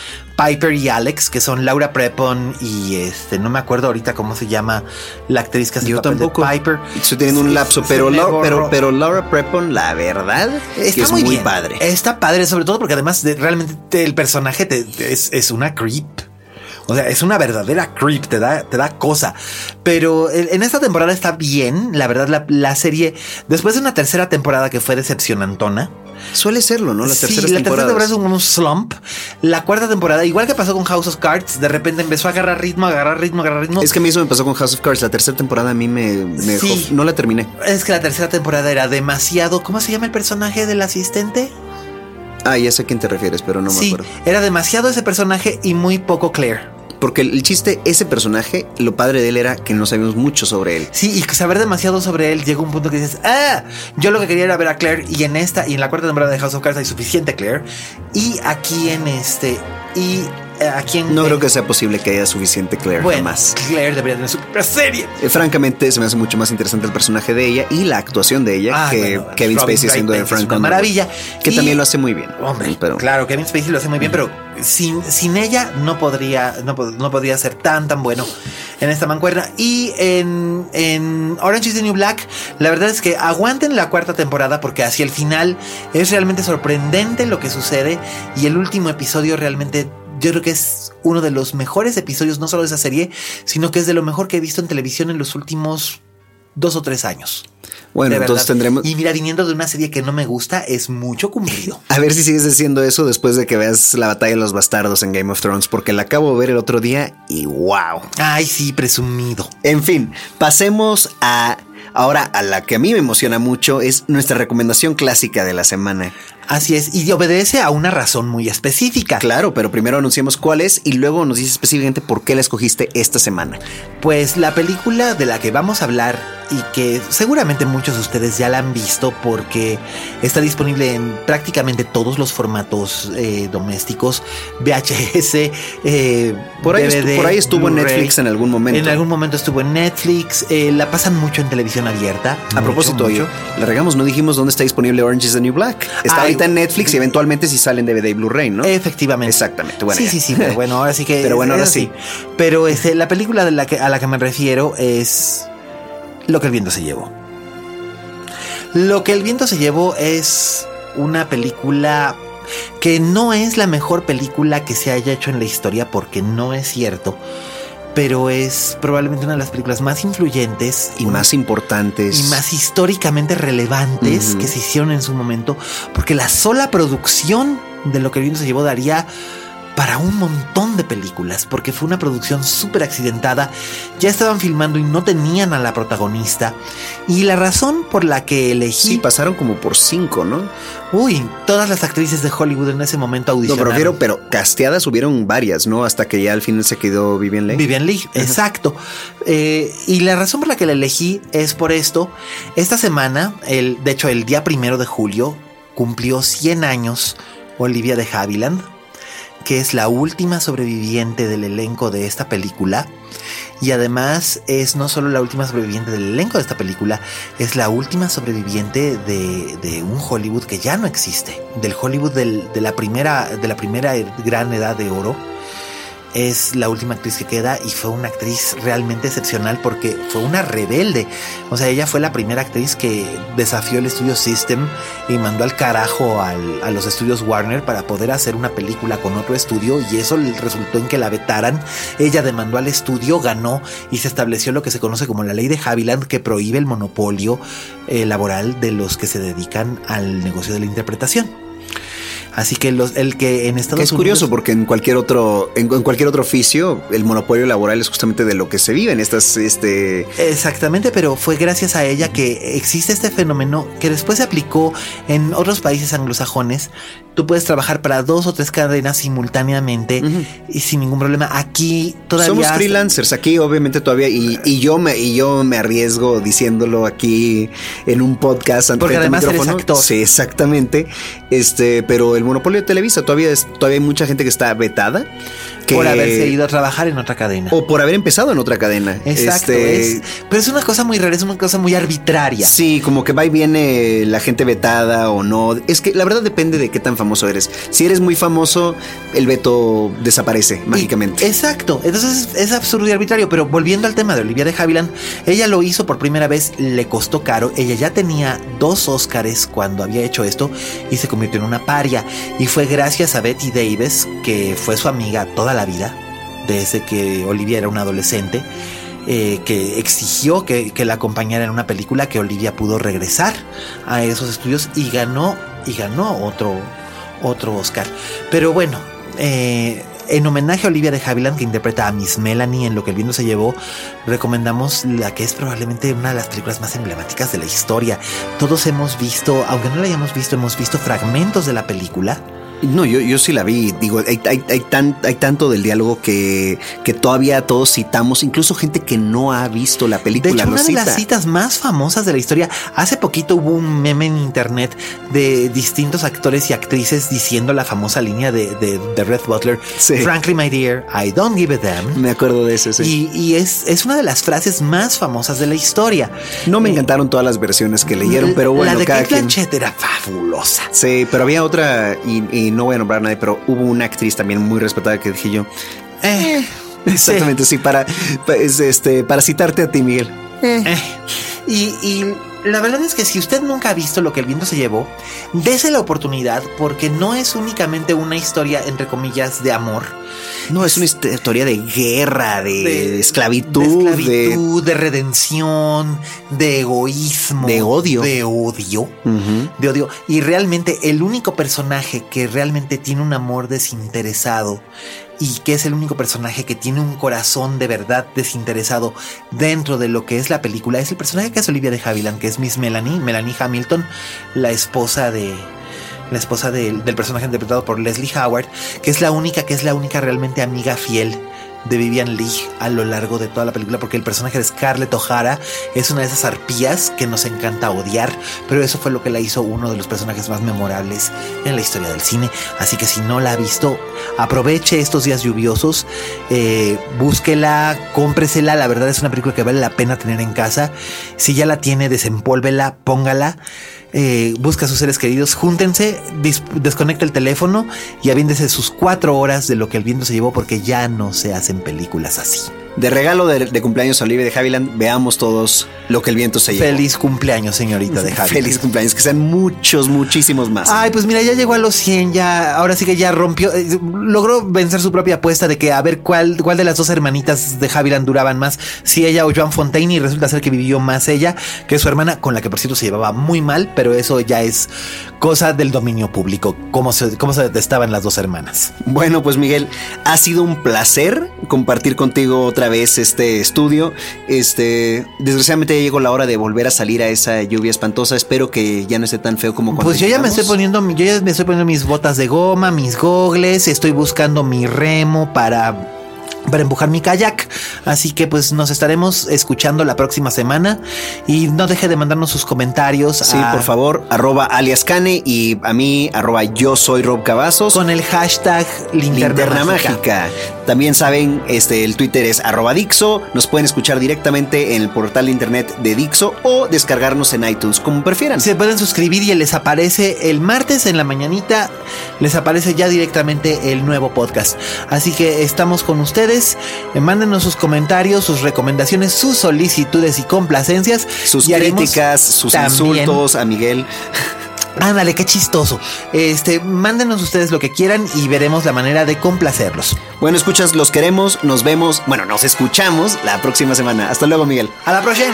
Piper y Alex, que son Laura Prepon y este, no me acuerdo ahorita cómo se llama la actriz que hace el Yo papel tampoco. de Piper. Estoy teniendo un Sí, lapso, se pero, Laura, pero, Laura Prepon, la verdad, que Está es muy, bien. padre. Está padre, sobre todo porque además de- realmente te- el personaje te- te- es, es una creep. O sea, es una verdadera creep, te da, te da cosa. Pero en en esta temporada está bien. La verdad, la, la serie, después de una tercera temporada que fue decepcionantona. Suele serlo, ¿no? Las sí, terceras la tercera temporada es un, un slump. La cuarta temporada, igual que pasó con House of Cards, de repente empezó a agarrar ritmo, agarrar ritmo, agarrar ritmo. Es que a mí eso me pasó con House of Cards. La tercera temporada a mí me, me dejó- Sí. No la terminé. Es que la tercera temporada era demasiado. ¿Cómo se llama el personaje del asistente? Ah, ya sé a quién te refieres, pero no me sí, acuerdo. era demasiado ese personaje y muy poco Claire. Porque el, chiste, ese personaje, lo padre de él era que no sabíamos mucho sobre él. Sí, y saber demasiado sobre él llega un punto que dices, ah, yo lo que quería era ver a Claire y en esta y en la cuarta temporada de House of Cards hay suficiente Claire y aquí en este y eh, aquí en No creo que sea posible que haya suficiente Claire bueno, jamás. Claire debería tener su propia serie. Eh, francamente, se me hace mucho más interesante el personaje de ella y la actuación de ella Ah, que bueno, Kevin Robin Spacey siendo de Frank Underwood, maravilla. Que Y- también lo hace muy bien. Hombre, pero claro, Kevin Spacey lo hace muy bien, pero sin, sin ella no podría, no, no podría ser tan, tan bueno en esta mancuerna. Y en, en Orange is the New Black, la verdad es que aguanten la cuarta temporada porque hacia el final es realmente sorprendente lo que sucede y el último episodio realmente... Yo creo que es uno de los mejores episodios, no solo de esa serie, sino que es de lo mejor que he visto en televisión en los últimos dos o tres años. Bueno, entonces tendremos. Y mira, viniendo de una serie que no me gusta, es mucho cumplido. A ver si sigues diciendo eso después de que veas la batalla de los bastardos en Game of Thrones, porque la acabo de ver el otro día y wow. Ay, sí, presumido. En fin, pasemos a ahora a la que a mí me emociona mucho es nuestra recomendación clásica de la semana. Así es, y obedece a una razón muy específica. Claro, pero primero anunciamos cuál es y luego nos dices específicamente por qué la escogiste esta semana. Pues la película de la que vamos a hablar y que seguramente muchos de ustedes ya la han visto porque está disponible en prácticamente todos los formatos eh, domésticos, VHS, eh, Por ahí, DVD, por ahí estuvo en. Netflix en algún momento. En algún momento estuvo en Netflix, eh, la pasan mucho en televisión abierta. A mucho, propósito, mucho. le regamos, no dijimos dónde está disponible Orange is the New Black. Está Ay, en Netflix y eventualmente si sale en DVD y Blu-ray, ¿no? Efectivamente. Exactamente, bueno, sí, ya. sí, sí, pero bueno, ahora sí que. Pero bueno, ahora sí. Pero este, la película de la que, a la que me refiero es Lo que el viento se llevó. Lo que el viento se llevó es una película que no es la mejor película que se haya hecho en la historia porque no es cierto. Pero es probablemente una de las películas más influyentes y más importantes. y más históricamente relevantes que se hicieron en su momento, porque la sola producción de lo que el viento se llevó daría para un montón de películas, porque fue una producción súper accidentada. Ya estaban filmando y no tenían a la protagonista. Y la razón por la que elegí. Sí, pasaron como por cinco, ¿no? Uy, todas las actrices de Hollywood en ese momento audicionaron. No, pero, pero casteadas hubieron varias, ¿no? Hasta que ya al final se quedó Vivian Leigh. Vivian Leigh, exacto. Eh, y la razón por la que la elegí es por esto. Esta semana, el, de hecho, el día primero de julio, cumplió 100 años Olivia de Havilland que es la última sobreviviente del elenco de esta película. Y además es no solo la última sobreviviente del elenco de esta película, es la última sobreviviente de, un Hollywood que ya no existe. Del Hollywood de, la primera, de la primera gran edad de oro es la última actriz que queda y fue una actriz realmente excepcional porque fue una rebelde. O sea, ella fue la primera actriz que desafió el estudio System y mandó al carajo a los estudios Warner para poder hacer una película con otro estudio y eso resultó en que la vetaran. Ella demandó al estudio, ganó y se estableció lo que se conoce como la ley de Haviland que prohíbe el monopolio eh, laboral de los que se dedican al negocio de la interpretación. Así que los, el que en Estados Unidos. Es curioso porque en cualquier otro, en, cualquier otro oficio, el monopolio laboral es justamente de lo que se vive en estas, este. Exactamente, pero fue gracias a ella que existe este fenómeno que después se aplicó en otros países anglosajones tú puedes trabajar para dos o tres cadenas simultáneamente y sin ningún problema. Aquí todavía somos freelancers. Aquí obviamente todavía y, yo me y yo me arriesgo diciéndolo aquí en un podcast ante Porque además micrófono. Eres actor. Sí, exactamente. Este, pero el monopolio de Televisa todavía es, todavía hay mucha gente que está vetada por haberse ido a trabajar en otra cadena. O por haber empezado en otra cadena. Exacto. Este, pero es una cosa muy rara, es una cosa muy arbitraria. Sí, como que va y viene la gente vetada o no. Es que la verdad depende de qué tan famoso eres. Si eres muy famoso, el veto desaparece mágicamente. exacto. Entonces es, absurdo y arbitrario. Pero volviendo al tema de Olivia de Havilland, ella lo hizo por primera vez, le costó caro. Ella ya tenía dos Óscares cuando había hecho esto y se convirtió en una paria. Y fue gracias a Betty Davis, que fue su amiga toda la vida, desde que Olivia era una adolescente, eh, que exigió que, la acompañara en una película que Olivia pudo regresar a esos estudios y ganó, y ganó otro, otro Oscar. Pero bueno, eh, en homenaje a Olivia de Havilland, que interpreta a Miss Melanie en Lo que el viento se llevó, recomendamos la que es probablemente una de las películas más emblemáticas de la historia. Todos hemos visto, aunque no la hayamos visto, hemos visto fragmentos de la película no, yo, yo sí la vi. Digo, hay, hay, hay, hay tanto del diálogo que, que todavía todos citamos, incluso gente que no ha visto la película. De hecho, una de las citas más famosas de la historia, hace poquito hubo un meme en internet de distintos actores y actrices diciendo la famosa línea de, de, Red Butler, Frankly, my dear, I don't give a damn. Me acuerdo de eso, sí. Y, y es, es una de las frases más famosas de la historia. No me encantaron todas las versiones que leyeron, pero bueno, la de cada quien... era fabulosa. Sí, pero había otra y no voy a nombrar a nadie, pero hubo una actriz también muy respetada que dije yo. Eh, exactamente, sí, para, este, para citarte a ti, Miguel. Eh. Y, y la verdad es que si usted nunca ha visto lo que el viento se llevó, dese la oportunidad porque no es únicamente una historia, entre comillas, de amor. No, es una historia de guerra, de, esclavitud, de, de, redención, de egoísmo, de odio. De odio. De odio. Y realmente el único personaje que realmente tiene un amor desinteresado y que es el único personaje que tiene un corazón de verdad desinteresado dentro de lo que es la película. Es el personaje que es Olivia de Havilland, que es Miss Melanie, Melanie Hamilton, la esposa de la esposa del personaje interpretado por Leslie Howard, que es la única, que es la única realmente amiga fiel de Vivian Leigh a lo largo de toda la película, porque el personaje de Scarlett O'Hara es una de esas arpías que nos encanta odiar, pero eso fue lo que la hizo uno de los personajes más memorables en la historia del cine. Así que si no la ha visto, aproveche estos días lluviosos, eh, búsquela, cómpresela. La verdad es una película que vale la pena tener en casa. Si ya la tiene, desempólvela, póngala. Eh, busca a sus seres queridos, júntense, desconecta el teléfono y aviéndese sus cuatro horas de lo que el viento se llevó porque ya no se hacen películas así. De regalo de, cumpleaños a Olivia de Haviland, veamos todos lo que el viento se lleva. Feliz cumpleaños, señorita de Haviland. Feliz cumpleaños, que sean muchos, muchísimos más. Ay, pues mira, ya llegó a los 100, ya, ahora sí que ya rompió, eh, logró vencer su propia apuesta de que a ver cuál, cuál de las dos hermanitas de Haviland duraban más, si ella o Joan Fontaine, y resulta ser que vivió más ella que su hermana, con la que por cierto se llevaba muy mal, pero eso ya es cosa del dominio público, cómo se, cómo se detestaban las dos hermanas. Bueno, pues Miguel, ha sido un placer compartir contigo otra vez este estudio. Este, desgraciadamente ya llegó la hora de volver a salir a esa lluvia espantosa. Espero que ya no esté tan feo como cuando Pues yo ya me estoy poniendo, yo ya me estoy poniendo mis botas de goma, mis gogles, estoy buscando mi remo para para empujar mi kayak. Así que pues nos estaremos escuchando la próxima semana y no deje de mandarnos sus comentarios. Sí, por favor, arroba alias Cane y a mí arroba yo soy Rob Cavazos. Con el hashtag linterna, mágica. También saben, este, el Twitter es arroba Dixo. Nos pueden escuchar directamente en el portal de internet de Dixo o descargarnos en iTunes, como prefieran. Se pueden suscribir y les aparece el martes en la mañanita, les aparece ya directamente el nuevo podcast. Así que estamos con ustedes eh, mándenos sus comentarios, sus recomendaciones, sus solicitudes y complacencias. Sus críticas, sus insultos a Miguel. Ándale, qué chistoso. Este, mándenos ustedes lo que quieran y veremos la manera de complacerlos. Bueno, escuchas, los queremos, nos vemos, bueno, nos escuchamos la próxima semana. Hasta luego, Miguel. A la próxima.